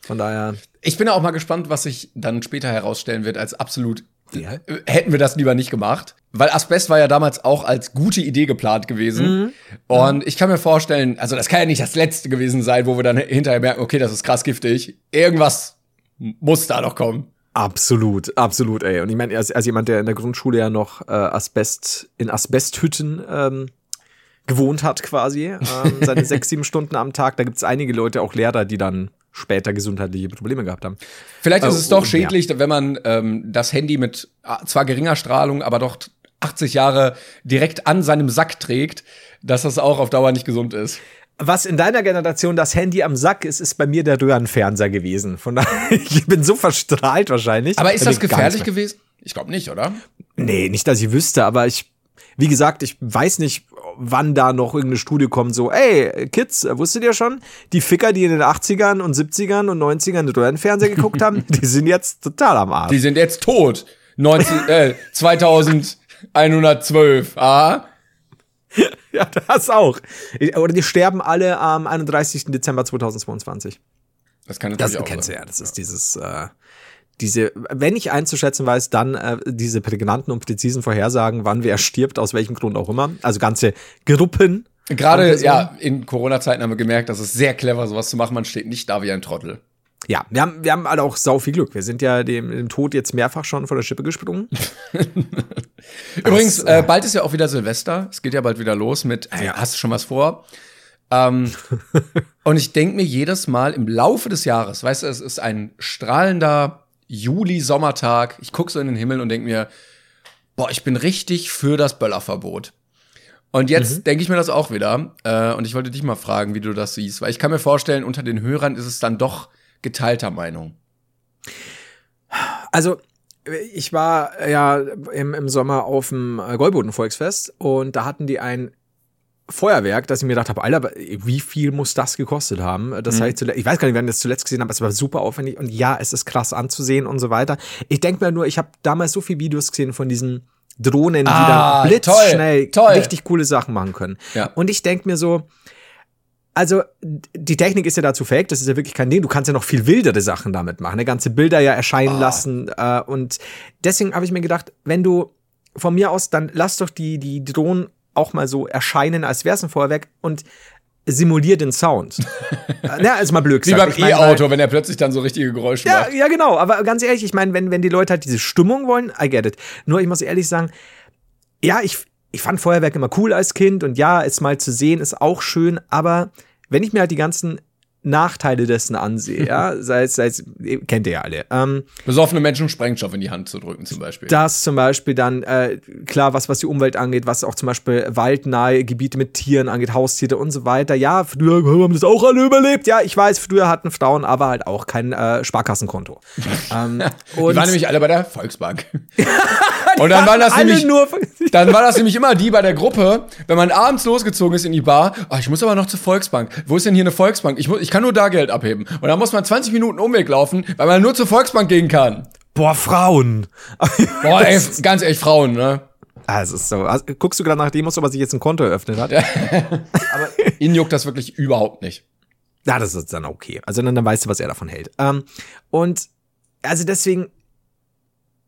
Von daher. Ich bin auch mal gespannt, was sich dann später herausstellen wird als absolut. Ja. äh, Hätten wir das lieber nicht gemacht. Weil Asbest war ja damals auch als gute Idee geplant gewesen. Und ich kann mir vorstellen, also das kann ja nicht das letzte gewesen sein, wo wir dann hinterher merken, okay, das ist krass giftig. Irgendwas muss da noch kommen. Absolut, absolut, ey. Und ich meine, als, als jemand, der in der Grundschule ja noch äh, Asbest, in Asbesthütten ähm, gewohnt hat, quasi, [LAUGHS] ähm, seine sechs, sieben Stunden am Tag, da gibt es einige Leute, auch Lehrer, die dann später gesundheitliche Probleme gehabt haben. Vielleicht ist Äh, es doch ja. schädlich, wenn man ähm, das Handy mit äh, zwar geringer Strahlung, aber doch 80 Jahre direkt an seinem Sack trägt, dass das auch auf Dauer nicht gesund ist. Was in deiner Generation das Handy am Sack ist, ist bei mir der Röhrenfernseher gewesen. Von daher, [LAUGHS] ich bin so verstrahlt wahrscheinlich. Aber ist das gefährlich gewesen? Ich glaube nicht, oder? Nee, nicht, dass ich wüsste, aber ich, wie gesagt, ich weiß nicht, wann da noch irgendeine Studie kommt, so, ey, Kids, äh, wusstet ihr schon, die Ficker, die in den 80ern und 70ern und 90ern den Röhrenfernseher geguckt haben, [LAUGHS] die sind jetzt total am Arsch. Die sind jetzt tot. 19, äh, 2112. Ah. [LAUGHS] ja, das auch. Oder die sterben alle am 31. Dezember 2022. Das kann Das natürlich auch kennst du ja, das ist dieses, äh, diese, wenn ich einzuschätzen weiß, dann äh, diese prägnanten und präzisen Vorhersagen, wann wer stirbt, aus welchem Grund auch immer. Also ganze Gruppen. Gerade, ja, in Corona-Zeiten haben wir gemerkt, dass es sehr clever, sowas zu machen. Man steht nicht da wie ein Trottel. Ja, wir haben, wir haben alle auch sau viel Glück. Wir sind ja dem, dem Tod jetzt mehrfach schon von der Schippe gesprungen. [LAUGHS] Übrigens, äh, äh, bald ist ja auch wieder Silvester. Es geht ja bald wieder los mit, hey, Ja. hast du schon was vor? Ähm, [LAUGHS] und ich denke mir jedes Mal im Laufe des Jahres, weißt du, es ist ein strahlender Juli-Sommertag. Ich gucke so in den Himmel und denke mir, boah, ich bin richtig für das Böllerverbot. Und jetzt Mhm. denke ich mir das auch wieder. Äh, und ich wollte dich mal fragen, wie du das siehst. Weil ich kann mir vorstellen, unter den Hörern ist es dann doch geteilter Meinung. Also, ich war ja im, im Sommer auf dem äh, Gäuboden-Volksfest und da hatten die ein Feuerwerk, dass ich mir gedacht habe, Alter, wie viel muss das gekostet haben? Das Mhm. ich, zuletzt, ich weiß gar nicht, wann ich das zuletzt gesehen habe, es war super aufwendig und ja, es ist krass anzusehen und so weiter. Ich denke mir nur, ich habe damals so viele Videos gesehen von diesen Drohnen, die Ah, dann blitzschnell toll, toll. richtig coole Sachen machen können. Ja. Und ich denke mir so, also die Technik ist ja dazu fake, das ist ja wirklich kein Ding. Du kannst ja noch viel wildere Sachen damit machen, ne? ganze Bilder ja erscheinen Ah. lassen. Äh, und deswegen habe ich mir gedacht, wenn du von mir aus, dann lass doch die, die Drohnen auch mal so erscheinen, als wäre es ein Feuerwerk und simuliert den Sound. [LAUGHS] ja, ist mal blöd Wie gesagt. beim E-Auto, wenn er plötzlich dann so richtige Geräusche Ja, macht. ja, genau. Aber ganz ehrlich, ich meine, wenn, wenn die Leute halt diese Stimmung wollen, I get it. Nur ich muss ehrlich sagen, ja, ich, ich fand Feuerwerk immer cool als Kind und ja, es mal zu sehen ist auch schön, aber wenn ich mir halt die ganzen Nachteile dessen ansehe, ja, [LAUGHS] sei es, sei es, kennt ihr ja alle, ähm, Besoffene Menschen Sprengstoff in die Hand zu drücken, zum Beispiel. das zum Beispiel dann, äh, klar, was, was die Umwelt angeht, was auch zum Beispiel waldnahe Gebiete mit Tieren angeht, Haustiere und so weiter. Ja, früher haben das auch alle überlebt. Ja, ich weiß, früher hatten Frauen aber halt auch kein äh, Sparkassenkonto. [LAUGHS] ähm, die waren nämlich alle bei der Volksbank. [LAUGHS] Und dann waren das nämlich, nur. dann war das nämlich immer die bei der Gruppe, wenn man abends losgezogen ist in die Bar, ah, ich muss aber noch zur Volksbank. Wo ist denn hier eine Volksbank? Ich, muss, ich kann nur da Geld abheben. Und dann muss man 20 Minuten Umweg laufen, weil man nur zur Volksbank gehen kann. Boah, Frauen. [LAUGHS] Boah, ey, ganz echt Frauen, ne? Also, ist so. Also, guckst du gerade nach dem, ob er sich jetzt ein Konto eröffnet hat? Ja, [LAUGHS] Aber ihn juckt das wirklich überhaupt nicht. das ist dann okay. Also dann, dann weißt du, was er davon hält. Ähm, und also deswegen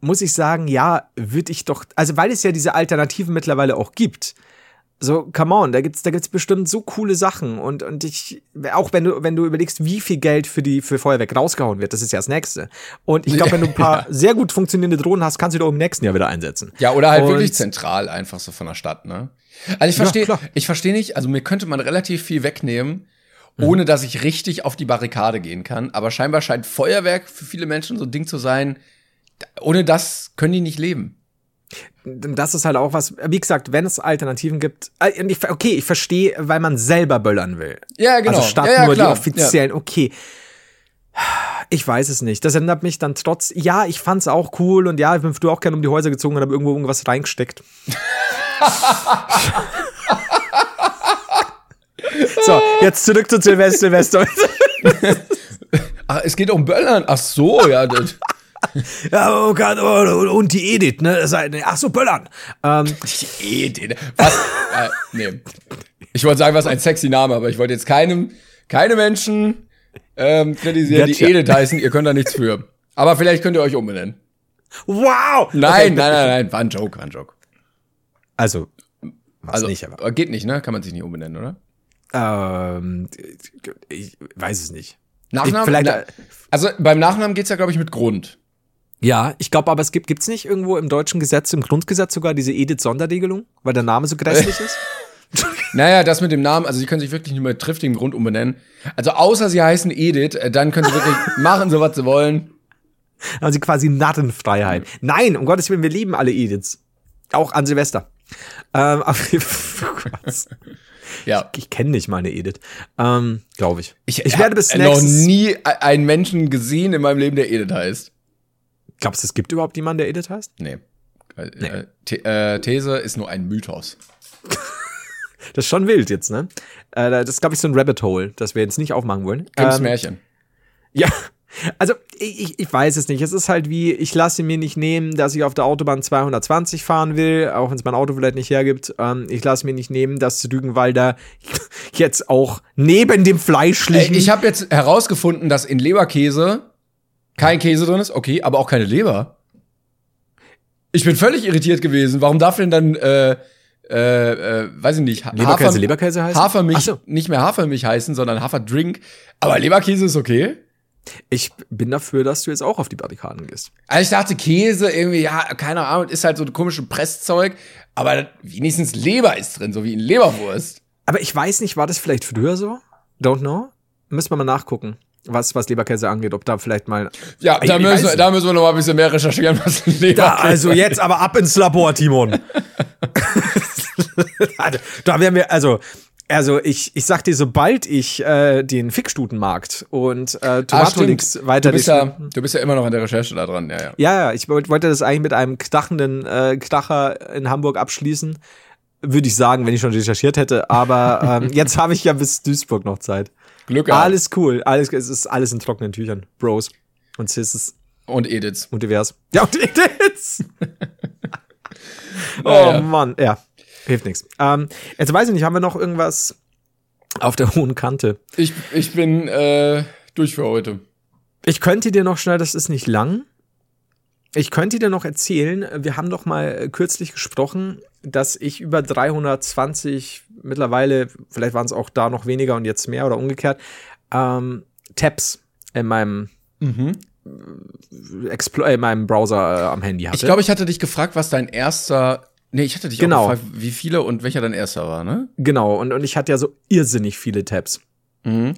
muss ich sagen, ja, würde ich doch, also weil es ja diese Alternativen mittlerweile auch gibt. So, come on, da gibt's, da gibt's bestimmt so coole Sachen und, und ich, auch wenn du, wenn du überlegst, wie viel Geld für die, für Feuerwerk rausgehauen wird, das ist ja das nächste. Und ich glaube, wenn du ein [LAUGHS] paar sehr gut funktionierende Drohnen hast, kannst du die auch im nächsten Jahr wieder einsetzen. Ja, oder halt Und- wirklich zentral einfach so von der Stadt, ne? Also ich verstehe, klar. ich verstehe nicht, also mir könnte man relativ viel wegnehmen, ohne dass ich richtig auf die Barrikade gehen kann. Aber scheinbar scheint Feuerwerk für viele Menschen so ein Ding zu sein. Ohne das können die nicht leben. Das ist halt auch was, wie gesagt, wenn es Alternativen gibt, äh, okay, ich verstehe, weil man selber böllern will. Ja, genau. Also statt Ja, ja, nur klar. die offiziellen, okay. Ich weiß es nicht. Das erinnert mich dann trotz, ja, ich fand's auch cool und ja, ich bin früher auch gerne um die Häuser gezogen und habe irgendwo irgendwas reingesteckt. [LAUGHS] so, jetzt zurück zu Silvester. Silvester. [LAUGHS] Ach, es geht um Böllern. Ach so, ja. das- ja, oh Gott, oh, und die Edith, ne? Ach so, Böllern. Ähm, Die Edith. Was? äh, nee. Ich wollte sagen, was ein sexy Name, aber ich wollte jetzt keinem, keine Menschen ähm, kritisieren, die. Edith heißen. Ihr könnt da nichts für. Aber vielleicht könnt ihr euch umbenennen. wow! Nein, Okay. nein, nein, nein. War ein Joke, war ein Joke. Also, Also, nicht, aber. aber geht nicht, ne? Kann man sich nicht umbenennen, oder? Ähm, ich weiß es nicht. Nachnamen? Ich- vielleicht- Na, also beim Nachnamen geht's ja, glaube ich, mit Grund. Ja, ich glaube aber, es gibt gibt's nicht irgendwo im deutschen Gesetz, im Grundgesetz sogar diese Edith-Sonderregelung, weil der Name so grässlich ist? [LAUGHS] Naja, das mit dem Namen, also sie können sich wirklich nicht mehr triftigen Grund umbenennen. Also außer sie heißen Edith, äh, dann können sie wirklich [LAUGHS] machen, so was sie wollen. Haben sie quasi Narrenfreiheit. Nein, um Gottes Willen, wir lieben alle Ediths. Auch an Silvester. Ähm, [LAUGHS] aber? Ja. ich kenne nicht mal eine Edith. Ähm, glaube ich. Ich, ich werde bis hab noch nächstes. nie e- einen Menschen gesehen in meinem Leben, der Edith heißt. Glaubst du, es gibt überhaupt jemanden, der Edith heißt? Nee. Äh, Äh, The äh, These ist nur ein Mythos. Das ist schon wild jetzt, ne? Äh, das ist, glaube ich, so ein Rabbit Hole, das wir jetzt nicht aufmachen wollen. Grimms Ähm, Märchen. Ja, also ich, ich- weiß es nicht. Es ist halt wie, ich lasse mir nicht nehmen, dass ich auf der Autobahn 220 fahren will, auch wenn es mein Auto vielleicht nicht hergibt. Ähm, ich lasse mir nicht nehmen, dass Rügenwalder [LAUGHS] jetzt auch neben dem Ey, Fleischlichen. ich habe jetzt herausgefunden, dass in Leberkäse kein Käse drin ist, okay, aber auch keine Leber. Ich bin völlig irritiert gewesen. Warum darf denn dann, äh, äh, äh, weiß ich nicht, Leberkäse, Hafer- Leberkäse heißt? Hafermilch, so. nicht mehr Hafermilch heißen, sondern Haferdrink. Aber Leberkäse ist okay. Ich bin dafür, dass du jetzt auch auf die Barrikaden gehst. Also ich dachte, Käse irgendwie, ja, keine Ahnung, ist halt so ein komisches Presszeug. Aber wenigstens Leber ist drin, so wie in Leberwurst. Aber ich weiß nicht, war das vielleicht früher so? Don't know. Müssen wir mal nachgucken, was, was Leberkäse angeht, ob da vielleicht mal. Ja, da müssen, wir, da müssen wir noch mal ein bisschen mehr recherchieren, was [LAUGHS] Leberkäse Da, also [LAUGHS] jetzt aber ab ins Labor, Timon. [LAUGHS] da werden wir, also, also ich, ich sag dir, sobald ich äh, den Fickstutenmarkt und äh, Ah, Tomatolix stimmt. weiter du bist, ja, du bist ja immer noch an der Recherche da dran, ja, ja. ja, ja, ich wollt- wollte das eigentlich mit einem krachenden äh, Kracher in Hamburg abschließen. Würde ich sagen, wenn ich schon recherchiert hätte. Aber ähm, jetzt habe ich ja bis Duisburg noch Zeit. Glück gehabt. Alles cool. Alles, es ist alles in trockenen Tüchern. Bros. Und Sis Und Ediths. und divers. Ja, und jetzt. [LAUGHS] oh Naja. Mann, ja. Hilft nichts. Ähm, jetzt weiß ich nicht, haben wir noch irgendwas auf der hohen Kante? Ich, ich bin äh, durch für heute. Ich könnte dir noch schnell, das ist nicht lang. Ich könnte dir noch erzählen, wir haben doch mal kürzlich gesprochen, dass ich über 320, mittlerweile, vielleicht waren es auch da noch weniger und jetzt mehr oder umgekehrt, ähm, Tabs in meinem Mhm. Explo äh, in meinem Browser äh, am Handy hatte. Ich glaube, ich hatte dich gefragt, was dein erster. Nee, ich hatte dich Genau. auch gefragt, wie viele und welcher dein erster war, ne? genau, und, und ich hatte ja so irrsinnig viele Tabs. Mhm.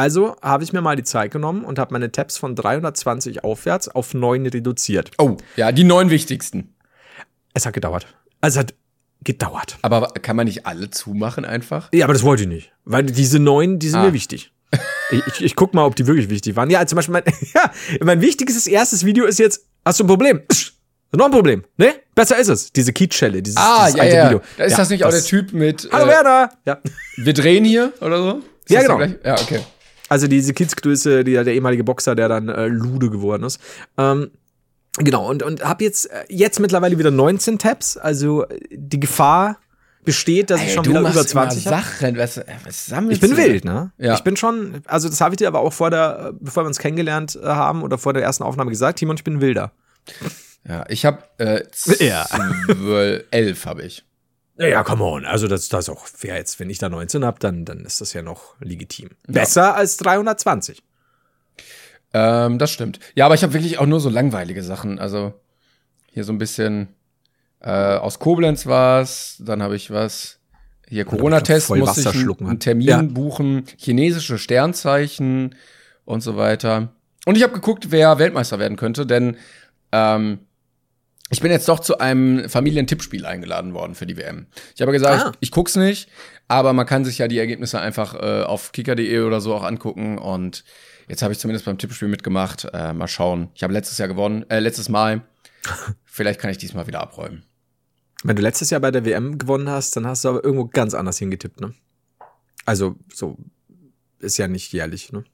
Also habe ich mir mal die Zeit genommen und habe meine Tabs von 320 aufwärts auf 9 reduziert. Oh, ja, die neun wichtigsten. Es hat gedauert. Also es hat gedauert. Aber kann man nicht alle zumachen einfach? Ja, aber das wollte ich nicht. Weil diese neun, die sind Ah. mir wichtig. Ich, ich, ich guck mal, ob die wirklich wichtig waren. Ja, zum Beispiel mein, [LAUGHS] ja, mein wichtigstes erstes Video ist jetzt, hast du ein Problem? Noch ein Problem, ne? Besser ist es. Diese Kiezschelle, dieses, Ah, dieses ja, alte ja. Video. Da ist ja, das nicht auch der Typ mit. Hallo äh, Werner! Ja. wir drehen hier oder so? Ist Ja, das genau. Ja, okay. Also diese Kiezgröße, die, der ehemalige Boxer, der dann äh, Lude geworden ist. Ähm, genau, und, und habe jetzt, äh, jetzt mittlerweile wieder 19 Tabs. Also äh, die Gefahr besteht, dass ich Ey, schon du wieder über 20 immer habe. Sachen. Was, äh, was Ich bin du? wild, ne? Ja. Ich bin schon, also das habe ich dir aber auch vor der, bevor wir uns kennengelernt äh, haben oder vor der ersten Aufnahme gesagt, Timon, ich bin wilder. Ja, ich habe äh, [LAUGHS] Ja. elf habe ich. Ja, come on. Also das, das ist auch fair jetzt. Wenn ich da 19 habe, dann, dann ist das ja noch legitim. Besser als 320. Ähm, das stimmt. Ja, aber ich habe wirklich auch nur so langweilige Sachen. Also hier so ein bisschen äh, aus Koblenz was, dann habe ich was. Hier Corona-Test musste ich einen, schlucken einen hat. Termin Ja. buchen, chinesische Sternzeichen und so weiter. Und ich habe geguckt, wer Weltmeister werden könnte, denn ähm, ich bin jetzt doch zu einem Familientippspiel eingeladen worden für die WM. Ich habe gesagt, Ah. ich, ich guck's nicht, aber man kann sich ja die Ergebnisse einfach äh, auf kicker.de oder so auch angucken und jetzt habe ich zumindest beim Tippspiel mitgemacht. Äh, mal schauen. Ich habe letztes Jahr gewonnen, äh, letztes Mal. [LAUGHS] Vielleicht kann ich diesmal wieder abräumen. Wenn du letztes Jahr bei der WM gewonnen hast, dann hast du aber irgendwo ganz anders hingetippt, ne? Also, so, ist ja nicht jährlich, ne?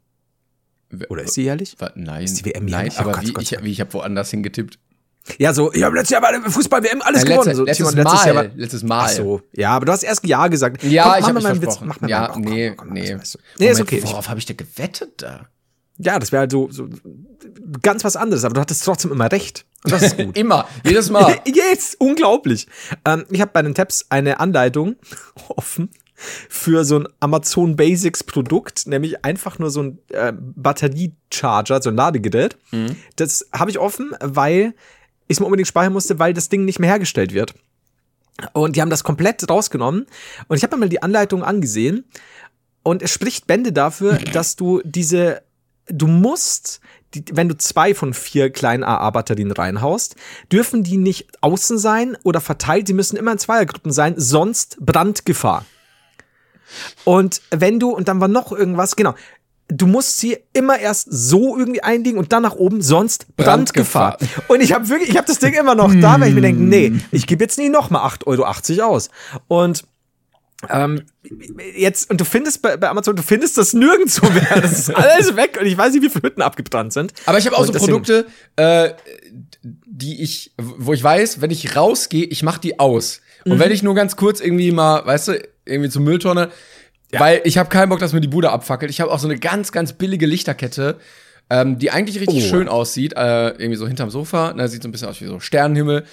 Oder ist sie jährlich? Nein, Ist die WM nein, jährlich? Oh aber Gott, wie, Gott ich, Dank. wie ich habe woanders hingetippt. Ja, so, ich habe letztes Jahr bei der Fußball-WM alles Äh, gewonnen. letzte, So, letztes Timon, Mal, Jahr letztes Mal. Ach so, ja, aber du hast erst Ja gesagt. Ja, Komm, ich habe mir mich mal einen Witz. Mach mir ja, mal, komm, nee, komm, komm, nee. du. Nee, ist Moment, okay. Worauf habe ich denn gewettet da? Ja, das wäre halt so, so ganz was anderes, aber du hattest trotzdem immer recht. Und das ist gut. [LAUGHS] Immer, jedes Mal. [LAUGHS] Jetzt, unglaublich. Ähm, ich habe bei den Tabs eine Anleitung [LAUGHS] offen für so ein Amazon Basics Produkt, nämlich einfach nur so ein äh, Batteriecharger, so ein Ladegerät. Das habe ich offen, weil ich es mir unbedingt speichern musste, weil das Ding nicht mehr hergestellt wird. Und die haben das komplett rausgenommen. Und ich habe mir mal die Anleitung angesehen. Und es spricht Bände dafür, dass du diese, du musst, die, wenn du zwei von vier kleinen AA-Batterien reinhaust, dürfen die nicht außen sein oder verteilt, die müssen immer in Zweiergruppen sein, sonst Brandgefahr. Und wenn du, und dann war noch irgendwas, genau, du musst sie immer erst so irgendwie einlegen und dann nach oben, sonst Brandgefahr. Und ich habe wirklich, ich habe das Ding immer noch da, weil ich mir denke, nee, ich gebe jetzt nie noch mal 8,80 Euro aus. Und ähm, jetzt, und du findest bei, bei Amazon, du findest das nirgendwo mehr. [LAUGHS] Das ist alles weg und ich weiß nicht, wie viele Hütten abgebrannt sind. Aber ich habe auch Und so Produkte, äh, die ich, wo ich weiß, wenn ich rausgehe, ich mach die aus. Und Mhm. wenn ich nur ganz kurz irgendwie mal, weißt du, irgendwie zur Mülltonne, weil ich habe keinen Bock, dass mir die Bude abfackelt. Ich habe auch so eine ganz, ganz billige Lichterkette, ähm, die eigentlich richtig Oh. schön aussieht, äh, irgendwie so hinterm Sofa. Na, sieht so ein bisschen aus wie so Sternenhimmel.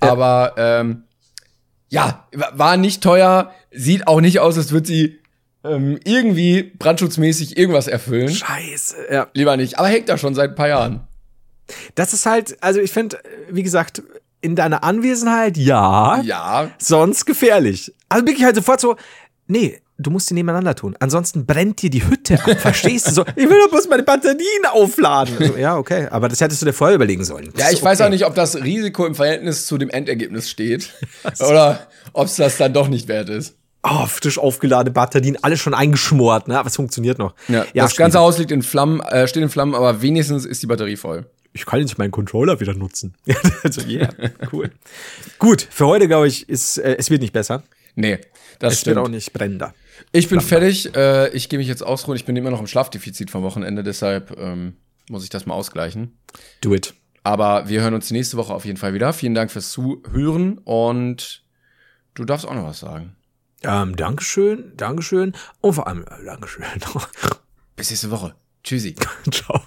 Aber ähm, ja, wa- war nicht teuer, sieht auch nicht aus, als würde sie ähm, irgendwie brandschutzmäßig irgendwas erfüllen. Scheiße, ja. Lieber nicht. Aber hängt da schon seit ein paar Jahren. Das ist halt, also ich finde, wie gesagt, in deiner Anwesenheit ja, Ja, sonst gefährlich. Also wirklich halt sofort so, nee, du musst die nebeneinander tun. Ansonsten brennt dir die Hütte ab. Verstehst du so? [LAUGHS] Ich will doch bloß meine Batterien aufladen. So, ja, okay. Aber das hättest du dir vorher überlegen sollen. Ja, ich Ist weiß okay. auch nicht, ob das Risiko im Verhältnis zu dem Endergebnis steht. [LAUGHS] oder ob es das dann doch nicht wert ist. Oh, frisch aufgeladene Batterien, alle schon eingeschmort, ne? Aber es funktioniert noch. Ja, das ganze Haus liegt in Flammen, äh, steht in Flammen, aber wenigstens ist die Batterie voll. ich kann jetzt meinen Controller wieder nutzen. [LAUGHS] also, yeah, cool. Gut, für heute, glaube ich, ist, äh, es wird nicht besser. Nee, das Es wird auch stimmt. nicht brennender. Ich bin fertig. Äh, ich gehe mich jetzt ausruhen. Ich bin immer noch im Schlafdefizit vom Wochenende, deshalb ähm, muss ich das mal ausgleichen. Do it. Aber wir hören uns nächste Woche auf jeden Fall wieder. Vielen Dank fürs Zuhören und du darfst auch noch was sagen. Ähm, Dankeschön, Dankeschön und vor allem äh, Dankeschön. [LAUGHS] Bis nächste Woche. Tschüssi. Ciao.